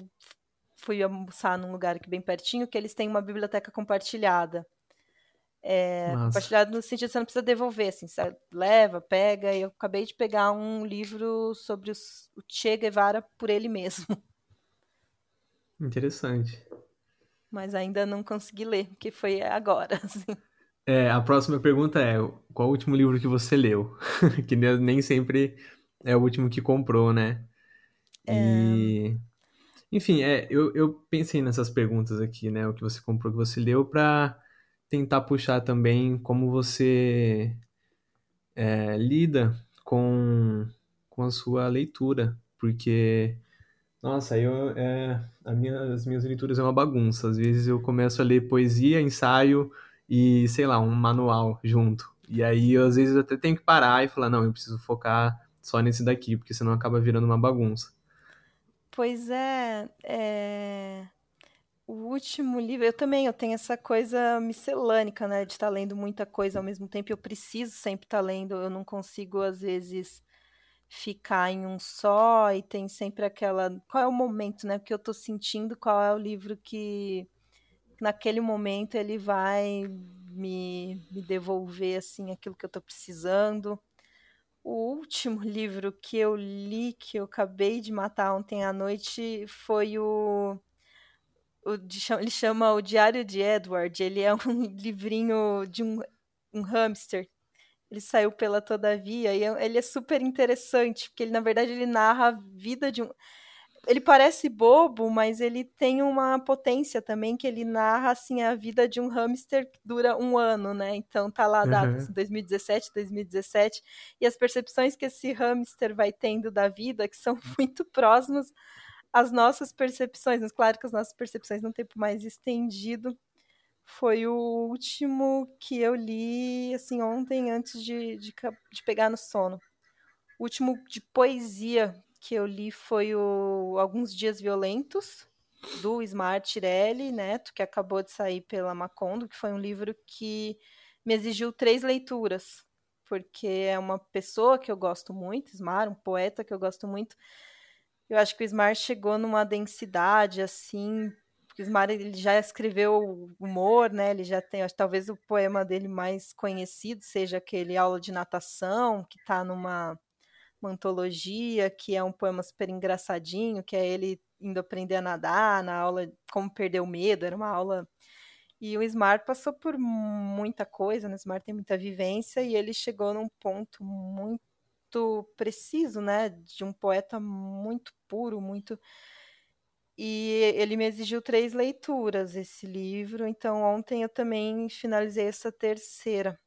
fui almoçar num lugar aqui bem pertinho, que eles têm uma biblioteca compartilhada. É, compartilhado no sentido de você não precisa devolver, assim, você leva, pega, e eu acabei de pegar um livro sobre os, o Che Guevara por ele mesmo. Interessante. Mas ainda não consegui ler, porque foi agora, assim. É, a próxima pergunta é: qual o último livro que você leu? que nem sempre é o último que comprou, né? E. Enfim, é, eu, eu pensei nessas perguntas aqui, né? O que você comprou, o que você leu, pra tentar puxar também como você é, lida com, com a sua leitura. Porque, nossa, eu, é, a minha, as minhas leituras é uma bagunça. Às vezes eu começo a ler poesia, ensaio e, sei lá, um manual junto. E aí, às vezes, eu até tenho que parar e falar, não, eu preciso focar só nesse daqui, porque senão acaba virando uma bagunça. Pois é, é, o último livro, eu também, eu tenho essa coisa miscelânica, né, de estar tá lendo muita coisa ao mesmo tempo, eu preciso sempre estar tá lendo, eu não consigo, às vezes, ficar em um só, e tem sempre aquela, qual é o momento, né, que eu estou sentindo, qual é o livro que, naquele momento, ele vai me, me devolver, assim, aquilo que eu estou precisando, o último livro que eu li, que eu acabei de matar ontem à noite, foi o. ele chama O Diário de Edward. Ele é um livrinho de um, um hamster. Ele saiu pela Todavia e é, ele é super interessante, porque ele, na verdade, ele narra a vida de um ele parece bobo, mas ele tem uma potência também que ele narra assim a vida de um hamster que dura um ano, né? Então tá lá dados uhum. 2017, 2017 e as percepções que esse hamster vai tendo da vida que são muito próximas às nossas percepções. Mas claro que as nossas percepções num tempo mais estendido foi o último que eu li assim ontem antes de, de, de pegar no sono. O último de poesia que eu li foi o Alguns Dias Violentos, do Smart Tirelli Neto, que acabou de sair pela Macondo, que foi um livro que me exigiu três leituras, porque é uma pessoa que eu gosto muito, Smart, um poeta que eu gosto muito. Eu acho que o Smart chegou numa densidade assim, porque o Smart ele já escreveu humor, né? Ele já tem, acho, talvez o poema dele mais conhecido seja aquele Aula de Natação, que está numa uma antologia, que é um poema super engraçadinho, que é ele indo aprender a nadar na aula Como Perder o Medo, era uma aula. E o Smart passou por muita coisa, né? O Smart tem muita vivência e ele chegou num ponto muito preciso, né? De um poeta muito puro, muito. E ele me exigiu três leituras esse livro, então ontem eu também finalizei essa terceira.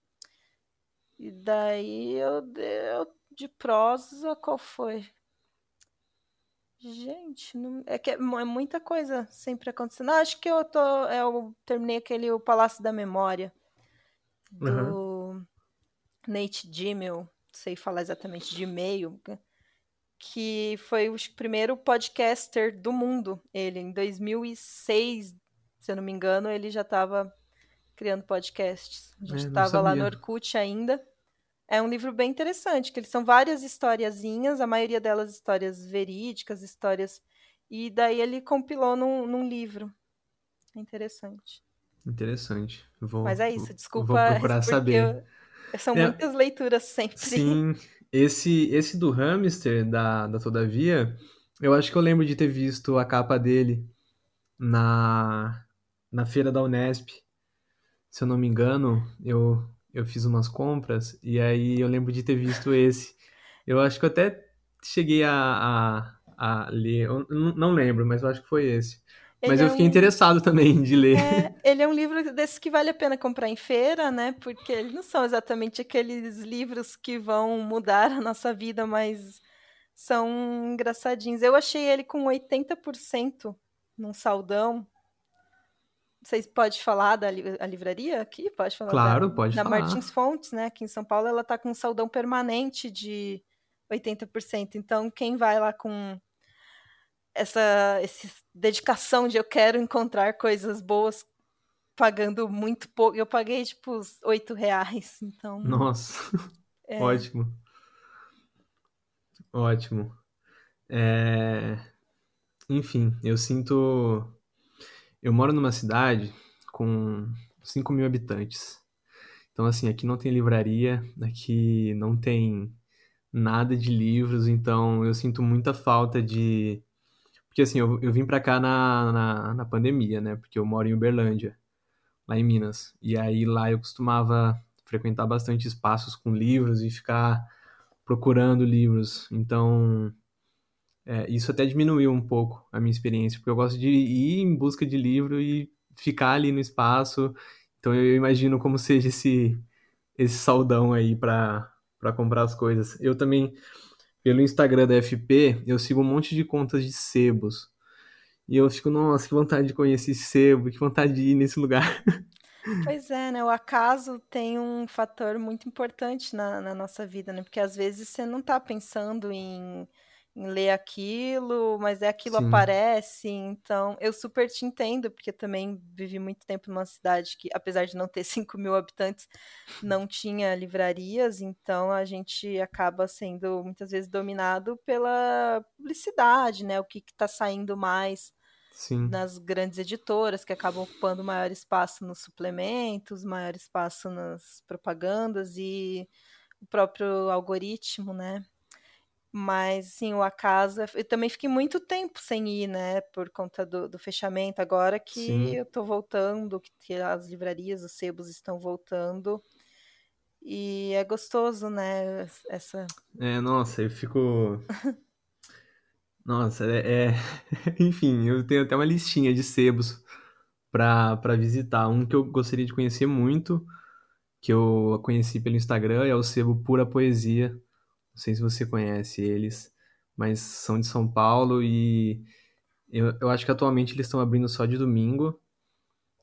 E daí eu, eu de prosa, qual foi? Gente, não, é que é, é, muita coisa sempre acontecendo. Ah, acho que eu tô. Eu terminei aquele O Palácio da Memória do uhum. Nate Gmail, sei falar exatamente de e-mail, que foi o primeiro podcaster do mundo. Ele, em 2006, se eu não me engano, ele já estava criando podcasts. A gente estava é, lá no Orkut ainda. É um livro bem interessante, que eles são várias historiazinhas, a maioria delas histórias verídicas, histórias. E daí ele compilou num, num livro. É interessante. Interessante. Vou, Mas é isso, desculpa. Vou procurar saber. Eu, são é, muitas leituras sempre. Sim. Esse, esse do hamster, da, da Todavia, eu acho que eu lembro de ter visto a capa dele na, na feira da Unesp. Se eu não me engano, eu, eu fiz umas compras e aí eu lembro de ter visto esse. Eu acho que eu até cheguei a, a, a ler, eu não lembro, mas eu acho que foi esse. Ele mas eu fiquei é um... interessado também de ler. É, ele é um livro desses que vale a pena comprar em feira, né? Porque eles não são exatamente aqueles livros que vão mudar a nossa vida, mas são engraçadinhos. Eu achei ele com 80% num saldão. Vocês podem falar da a livraria aqui? Pode falar claro, da, pode da falar. Martins Fontes, né? Aqui em São Paulo, ela está com um saldão permanente de 80%. Então, quem vai lá com essa, essa dedicação de eu quero encontrar coisas boas pagando muito pouco. Eu paguei, tipo, oito reais, então... Nossa, é... ótimo. Ótimo. É... Enfim, eu sinto eu moro numa cidade com 5 mil habitantes. Então, assim, aqui não tem livraria, aqui não tem nada de livros, então eu sinto muita falta de. Porque, assim, eu, eu vim pra cá na, na, na pandemia, né? Porque eu moro em Uberlândia. lá em Minas. E aí lá eu costumava frequentar bastante espaços com livros e ficar procurando livros. Então, é, isso até diminuiu um pouco a minha experiência, porque eu gosto de ir em busca de livro e ficar ali no espaço. Então, eu imagino como seja esse, esse saldão aí para comprar as coisas. Eu também, pelo Instagram da FP, eu sigo um monte de contas de sebos. E eu fico, nossa, que vontade de conhecer sebo, que vontade de ir nesse lugar. Pois é, né? O acaso tem um fator muito importante na, na nossa vida, né? Porque às vezes você não tá pensando em ler aquilo, mas é aquilo Sim. aparece. Então, eu super te entendo, porque também vivi muito tempo numa cidade que, apesar de não ter 5 mil habitantes, não tinha livrarias. Então, a gente acaba sendo muitas vezes dominado pela publicidade, né? O que está saindo mais Sim. nas grandes editoras, que acabam ocupando maior espaço nos suplementos, maior espaço nas propagandas e o próprio algoritmo, né? Mas, sim, o acaso. Eu também fiquei muito tempo sem ir, né? Por conta do, do fechamento. Agora que Sim. eu tô voltando, que as livrarias, os sebos estão voltando. E é gostoso, né? Essa. É, nossa, eu fico. Nossa, é, é... Enfim, eu tenho até uma listinha de sebos para para visitar. Um que eu gostaria de conhecer muito, que eu conheci pelo Instagram, é o sebo Pura Poesia. Não sei se você conhece eles, mas são de São Paulo e eu, eu acho que atualmente eles estão abrindo só de domingo.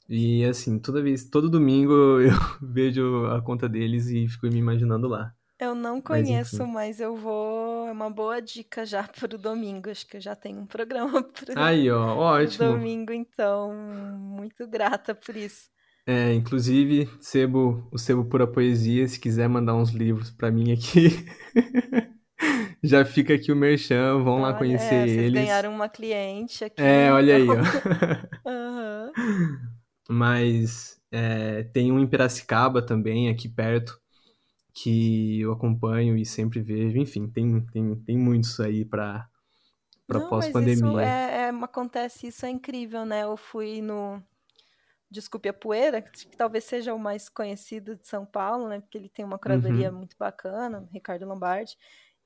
E assim, toda vez, todo domingo eu vejo a conta deles e fico me imaginando lá. Eu não Mas conheço, enfim. mas eu vou. É uma boa dica já para o domingo. Acho que eu já tenho um programa para Aí, ó, ótimo. domingo, então. Muito grata por isso. É, inclusive, sebo, o Sebo Pura Poesia, se quiser mandar uns livros pra mim aqui, já fica aqui o merchan, vão lá Olha, conhecer é, vocês eles. ganharam uma cliente aqui, É, olha aí, ó. Aham. Mas é, tem um em Piracicaba também, aqui perto, que eu acompanho e sempre vejo. Enfim, tem, tem, tem muitos aí isso pós-pandemia. é, é- acontece, isso é incrível, né? Eu fui no Desculpe a Poeira, que talvez seja o mais conhecido de São Paulo, né? Porque ele tem uma curadoria Uhum, muito bacana, Ricardo Lombardi.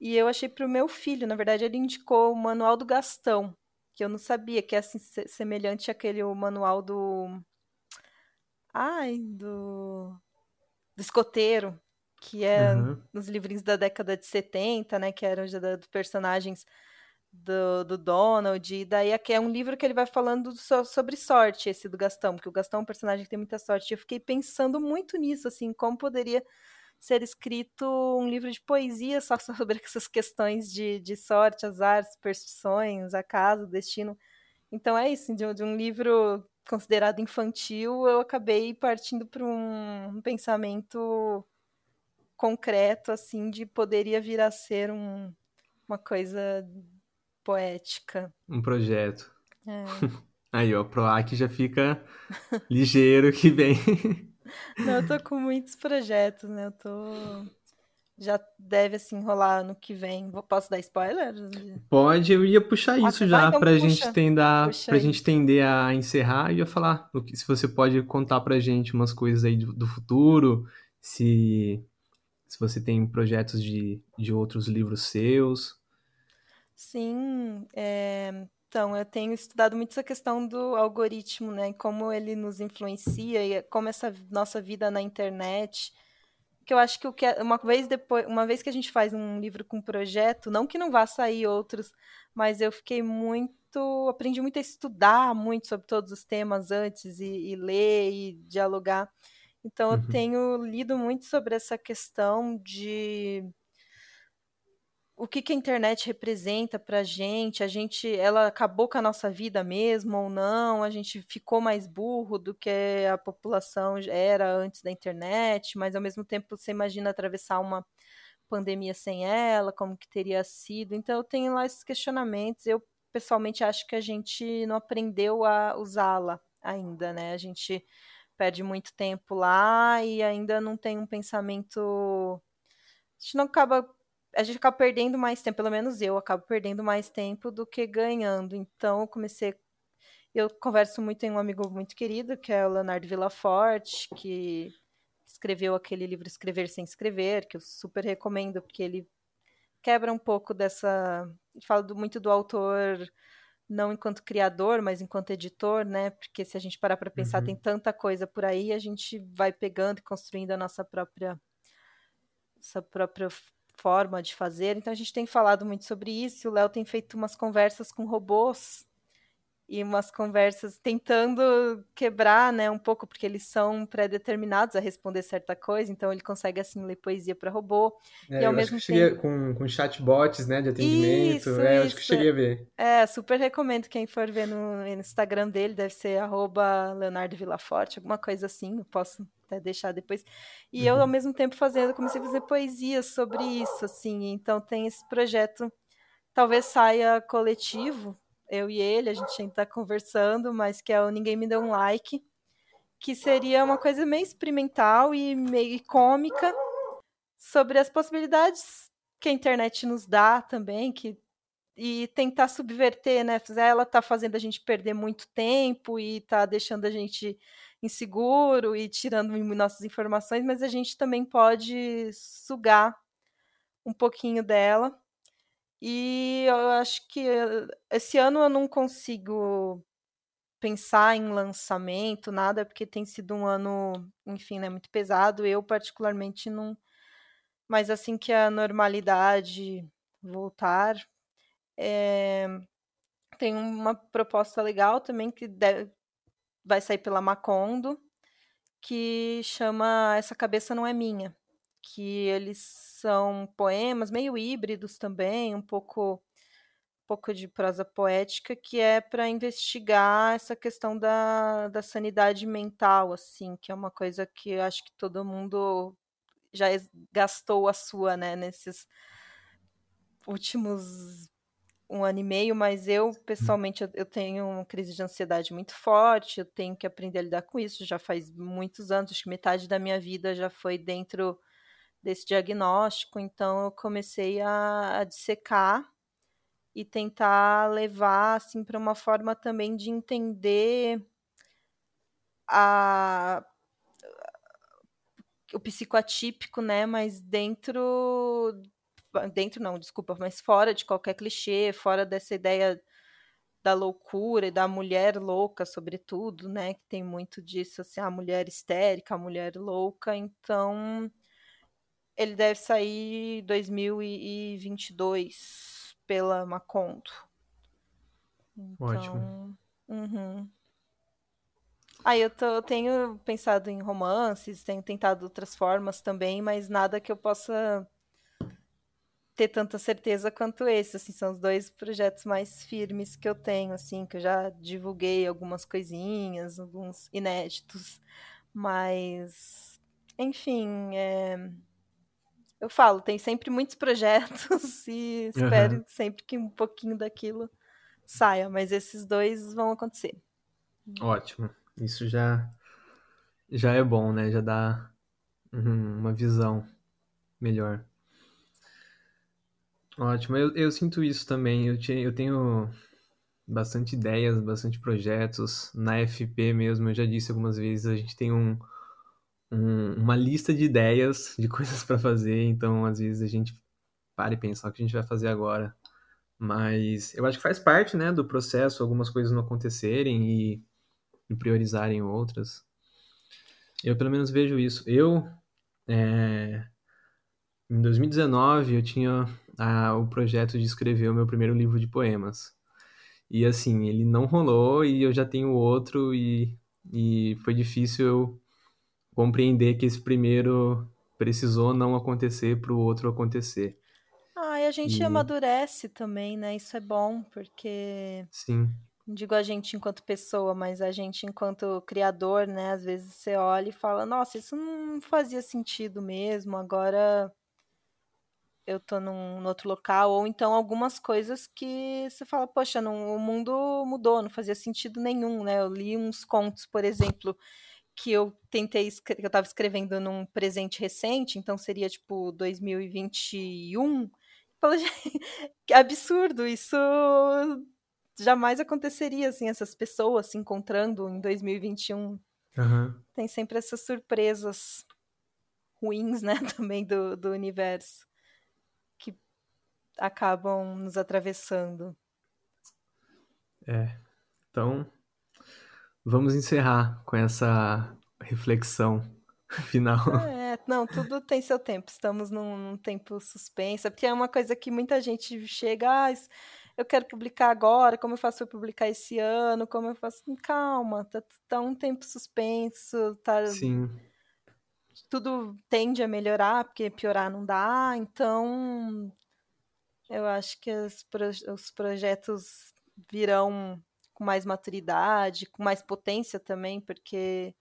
E eu achei para o meu filho, na verdade, ele indicou o Manual do Gastão, que eu não sabia que é assim, se- semelhante àquele o manual do. Ai, do. do escoteiro, que é aham, nos livrinhos da década de 70, né? Que eram já dos personagens do, do Donald. E daí aqui é um livro que ele vai falando so- sobre sorte, esse do Gastão, porque o Gastão é um personagem que tem muita sorte. Eu fiquei pensando muito nisso, assim, como poderia ser escrito um livro de poesia só sobre essas questões de, de sorte, azar, superstições, acaso, destino. Então é isso, de, um- de um livro considerado infantil, eu acabei partindo para um pensamento concreto, assim, de poderia vir a ser um- uma coisa poética. um projeto. É. Aí, ó, Proac já fica ligeiro que vem. Não, eu tô com muitos projetos, né? Eu tô. Já deve assim rolar ano que vem. Posso dar spoiler? Pode, eu ia puxar Ah, isso você vai? já Então pra gente puxa. tender, Puxa pra aí. gente tender a encerrar e eu falar o que- se você pode contar pra gente umas coisas aí do, do futuro, se, se você tem projetos de, de outros livros seus. Sim, é, então eu tenho estudado muito essa questão do algoritmo, né? e Como ele nos influencia e como essa nossa vida na internet. Que eu acho que o que é- uma vez depois, uma vez que a gente faz um livro com projeto, não que não vá sair outros, mas eu fiquei muito, aprendi muito a estudar muito sobre todos os temas antes e, e ler e dialogar. Então eu Uhum. tenho lido muito sobre essa questão de o que, que a internet representa pra gente, a gente, ela acabou com a nossa vida mesmo ou não, a gente ficou mais burro do que a população era antes da internet, mas ao mesmo tempo você imagina atravessar uma pandemia sem ela, como que teria sido. Então eu tenho lá esses questionamentos. Eu pessoalmente acho que a gente não aprendeu a usá-la ainda, né? A gente perde muito tempo lá e ainda não tem um pensamento a gente não acaba. A gente acaba perdendo mais tempo, pelo menos eu acabo perdendo mais tempo do que ganhando. Então eu comecei. Eu converso muito, tem um amigo muito querido, que é o Leonardo Villaforte, que escreveu aquele livro Escrever Sem Escrever, que eu super recomendo, porque ele quebra um pouco dessa. Fala do, muito do autor não enquanto criador, mas enquanto editor, né? Porque se a gente parar para pensar, uhum. tem tanta coisa por aí, a gente vai pegando e construindo a nossa própria, nossa própria forma de fazer. Então a gente tem falado muito sobre isso. O Léo tem feito umas conversas com robôs e umas conversas tentando quebrar, né, um pouco, porque eles são pré-determinados a responder certa coisa, então ele consegue, assim, ler poesia para robô. É, e ao mesmo tempo... Cheguei com, com chatbots, né, de atendimento, isso, é, isso. acho que cheguei a ver. É, super recomendo quem for ver no, no Instagram dele, deve ser arroba Leonardo Villaforte, alguma coisa assim, eu posso até deixar depois. E uhum. eu, ao mesmo tempo, fazendo, comecei a fazer poesias sobre isso, assim, então tem esse projeto, talvez saia coletivo, eu e ele, a gente ainda tá conversando, mas que é o Ninguém Me Deu um Like, que seria uma coisa meio experimental e meio cômica sobre as possibilidades que a internet nos dá também, que e tentar subverter, né? Ela tá fazendo a gente perder muito tempo e tá deixando a gente inseguro e tirando nossas informações, mas a gente também pode sugar um pouquinho dela e eu acho que esse ano eu não consigo pensar em lançamento, nada, porque tem sido um ano, enfim, né, muito pesado. Eu, particularmente, não. Mas assim que a normalidade voltar, é... tem uma proposta legal também que deve... vai sair pela Macondo, que chama Essa Cabeça Não É Minha que eles são poemas meio híbridos também, um pouco um pouco de prosa poética, que é para investigar essa questão da, da sanidade mental, assim, que é uma coisa que eu acho que todo mundo já gastou a sua, né, nesses últimos um ano e meio, mas eu, pessoalmente, eu, eu tenho uma crise de ansiedade muito forte, eu tenho que aprender a lidar com isso, já faz muitos anos, acho que metade da minha vida já foi dentro desse diagnóstico, então eu comecei a, a dissecar e tentar levar assim para uma forma também de entender a o psicoatípico, né, mas dentro dentro não, desculpa, mas fora de qualquer clichê, fora dessa ideia da loucura e da mulher louca, sobretudo, né, que tem muito disso, assim, a mulher histérica, a mulher louca, então ele deve sair 2022 pela Macondo. Então, Ótimo. Uhum. Aí eu, tô, eu tenho pensado em romances, tenho tentado outras formas também, mas nada que eu possa ter tanta certeza quanto esse, assim, são os dois projetos mais firmes que eu tenho, assim, que eu já divulguei algumas coisinhas, alguns inéditos, mas enfim, é, eu falo, tem sempre muitos projetos e espero uhum. sempre que um pouquinho daquilo saia, mas esses dois vão acontecer. Ótimo. Isso já já é bom, né? Já dá uma visão melhor. Ótimo. Eu, eu sinto isso também. Eu, te, eu tenho bastante ideias, bastante projetos. Na FP mesmo, eu já disse algumas vezes, a gente tem um, um, uma lista de ideias de coisas para fazer, então às vezes a gente para e pensa o que a gente vai fazer agora. Mas eu acho que faz parte, né, do processo algumas coisas não acontecerem e, e priorizarem outras. Eu pelo menos vejo isso. Eu, é, em 2019, eu tinha a, o projeto de escrever o meu primeiro livro de poemas. E assim, ele não rolou e eu já tenho outro e, e foi difícil eu compreender que esse primeiro precisou não acontecer para o outro acontecer. Ah, e a gente e... amadurece também, né? Isso é bom, porque. Sim. Não digo a gente enquanto pessoa, mas a gente enquanto criador, né? Às vezes você olha e fala, nossa, isso não fazia sentido mesmo, agora eu tô num, num outro local, ou então algumas coisas que você fala, poxa, não, o mundo mudou, não fazia sentido nenhum, né? Eu li uns contos, por exemplo, que eu tentei, que eu estava escrevendo num presente recente, então seria tipo 2021. Falei, que absurdo, isso jamais aconteceria assim essas pessoas se encontrando em 2021. Aham. Tem sempre essas surpresas ruins, né, também do, do universo que acabam nos atravessando. É. Então, vamos encerrar com essa reflexão final. É, não, tudo tem seu tempo. Estamos num, num tempo suspenso, porque é uma coisa que muita gente chega, ah, eu quero publicar agora, como eu faço para publicar esse ano, como eu faço. Calma, tá, tá um tempo suspenso, tá, Sim, tudo tende a melhorar, porque piorar não dá, então eu acho que os projetos virão com mais maturidade, com mais potência também, porque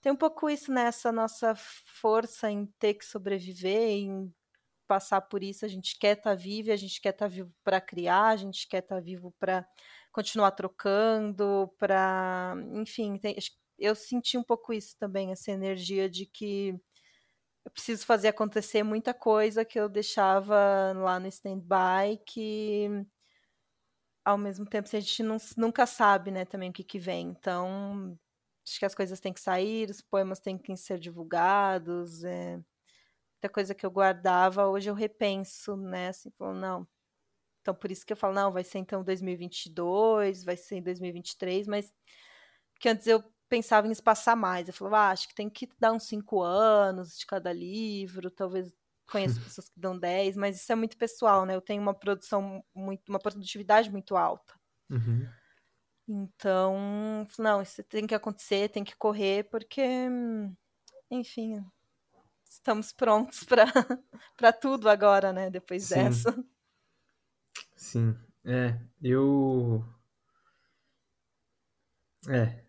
tem um pouco isso nessa nossa força em ter que sobreviver, em passar por isso. A gente quer estar vivo, e a gente quer estar vivo para criar, a gente quer estar vivo para continuar trocando, para, enfim, tem- eu senti um pouco isso também, essa energia de que eu preciso fazer acontecer muita coisa que eu deixava lá no stand-by, que ao mesmo tempo a gente não- nunca sabe, né, também o que que vem. Então, acho que as coisas têm que sair, os poemas têm que ser divulgados, é, muita coisa que eu guardava, hoje eu repenso, né, assim, não. Então, por isso que eu falo, não, vai ser então 2022, vai ser em 2023, mas que antes eu pensava em espaçar mais. Eu falava, ah, acho que tem que dar uns cinco anos de cada livro, talvez conheço pessoas que dão 10, mas isso é muito pessoal, né? Eu tenho uma produção muito, uma produtividade muito alta. uhum, Então, não, isso tem que acontecer, tem que correr, porque, enfim, estamos prontos para tudo agora, né? Depois Sim. dessa. sim. É, eu. É,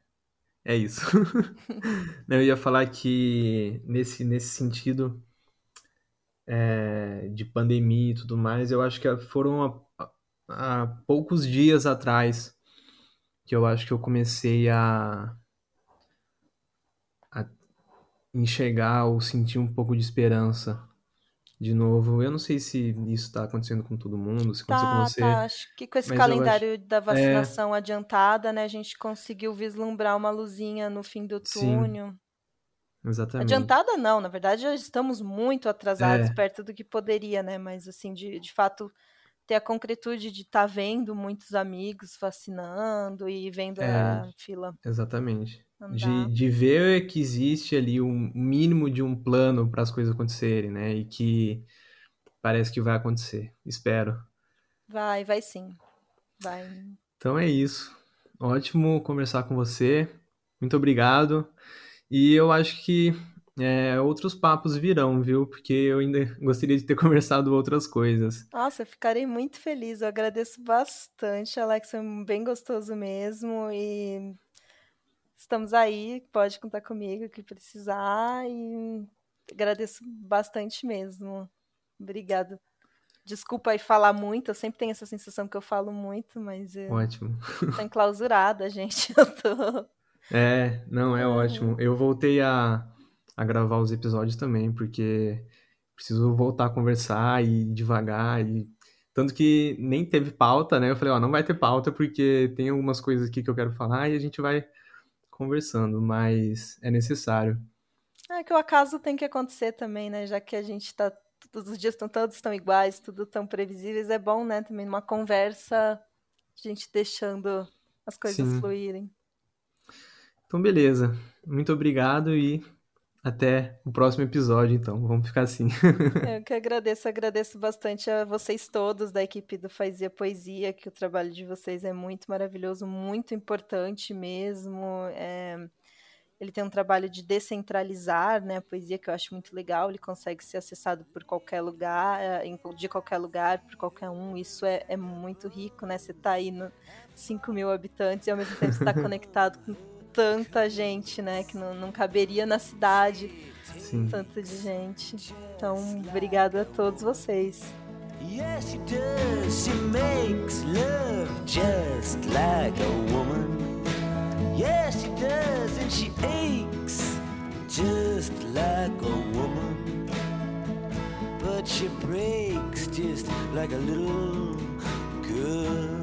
é isso. Eu ia falar que nesse, nesse sentido é, de pandemia e tudo mais, eu acho que foram há, há poucos dias atrás que eu acho que eu comecei a, a enxergar ou sentir um pouco de esperança de novo. Eu não sei se isso está acontecendo com todo mundo, se aconteceu com Tá, você. tá. Acho que com esse eu acho- calendário da é. vacinação adiantada, né, a gente conseguiu vislumbrar uma luzinha no fim do Sim, túnel. Exatamente. Adiantada não, na verdade já estamos muito atrasados É. perto do que poderia, né? Mas assim, de, de fato, ter a concretude de estar vendo muitos amigos vacinando e vendo É, a fila Exatamente. De, de ver que existe ali um mínimo de um plano para as coisas acontecerem, né? E que parece que vai acontecer. Espero. Vai, vai sim. Vai. Então é isso. Ótimo conversar com você. Muito obrigado. E eu acho que é, outros papos virão, viu? Porque eu ainda gostaria de ter conversado outras coisas. Nossa, eu ficarei muito feliz. Eu agradeço bastante, Alex. Foi bem gostoso mesmo. E estamos aí. Pode contar comigo o que precisar. E agradeço bastante mesmo. Obrigada. Desculpa aí falar muito. Eu sempre tenho essa sensação que eu falo muito, mas Ótimo. tô enclausurada, gente. Eu tô. É, não, é ótimo. Eu voltei a, a gravar os episódios também, porque preciso voltar a conversar e devagar. E... Tanto que nem teve pauta, né? Eu falei, ó, não vai ter pauta porque tem algumas coisas aqui que eu quero falar e a gente vai conversando, mas é necessário. É que o acaso tem que acontecer também, né? Já que a gente tá. Todos os dias estão todos tão iguais, tudo tão previsíveis. É bom, né? Também numa conversa, a gente deixando as coisas Sim. fluírem. Então, beleza. Muito obrigado e até o próximo episódio, então. Vamos ficar assim. Eu que agradeço, agradeço bastante a vocês todos da equipe do Fazia Poesia, que o trabalho de vocês é muito maravilhoso, muito importante mesmo. É, Ele tem um trabalho de descentralizar né, a poesia, que eu acho muito legal. Ele consegue ser acessado por qualquer lugar, é, de qualquer lugar, por qualquer um. Isso é, é muito rico, né? Você tá aí no 5 mil habitantes e ao mesmo tempo você tá conectado com tanta gente, né? Que não, não caberia na cidade Sim. tanto de gente. Então, obrigado a todos vocês. Yes, she does. She makes love just like a woman. Yes, she does, and she aches just like a woman. But she breaks just like a little girl.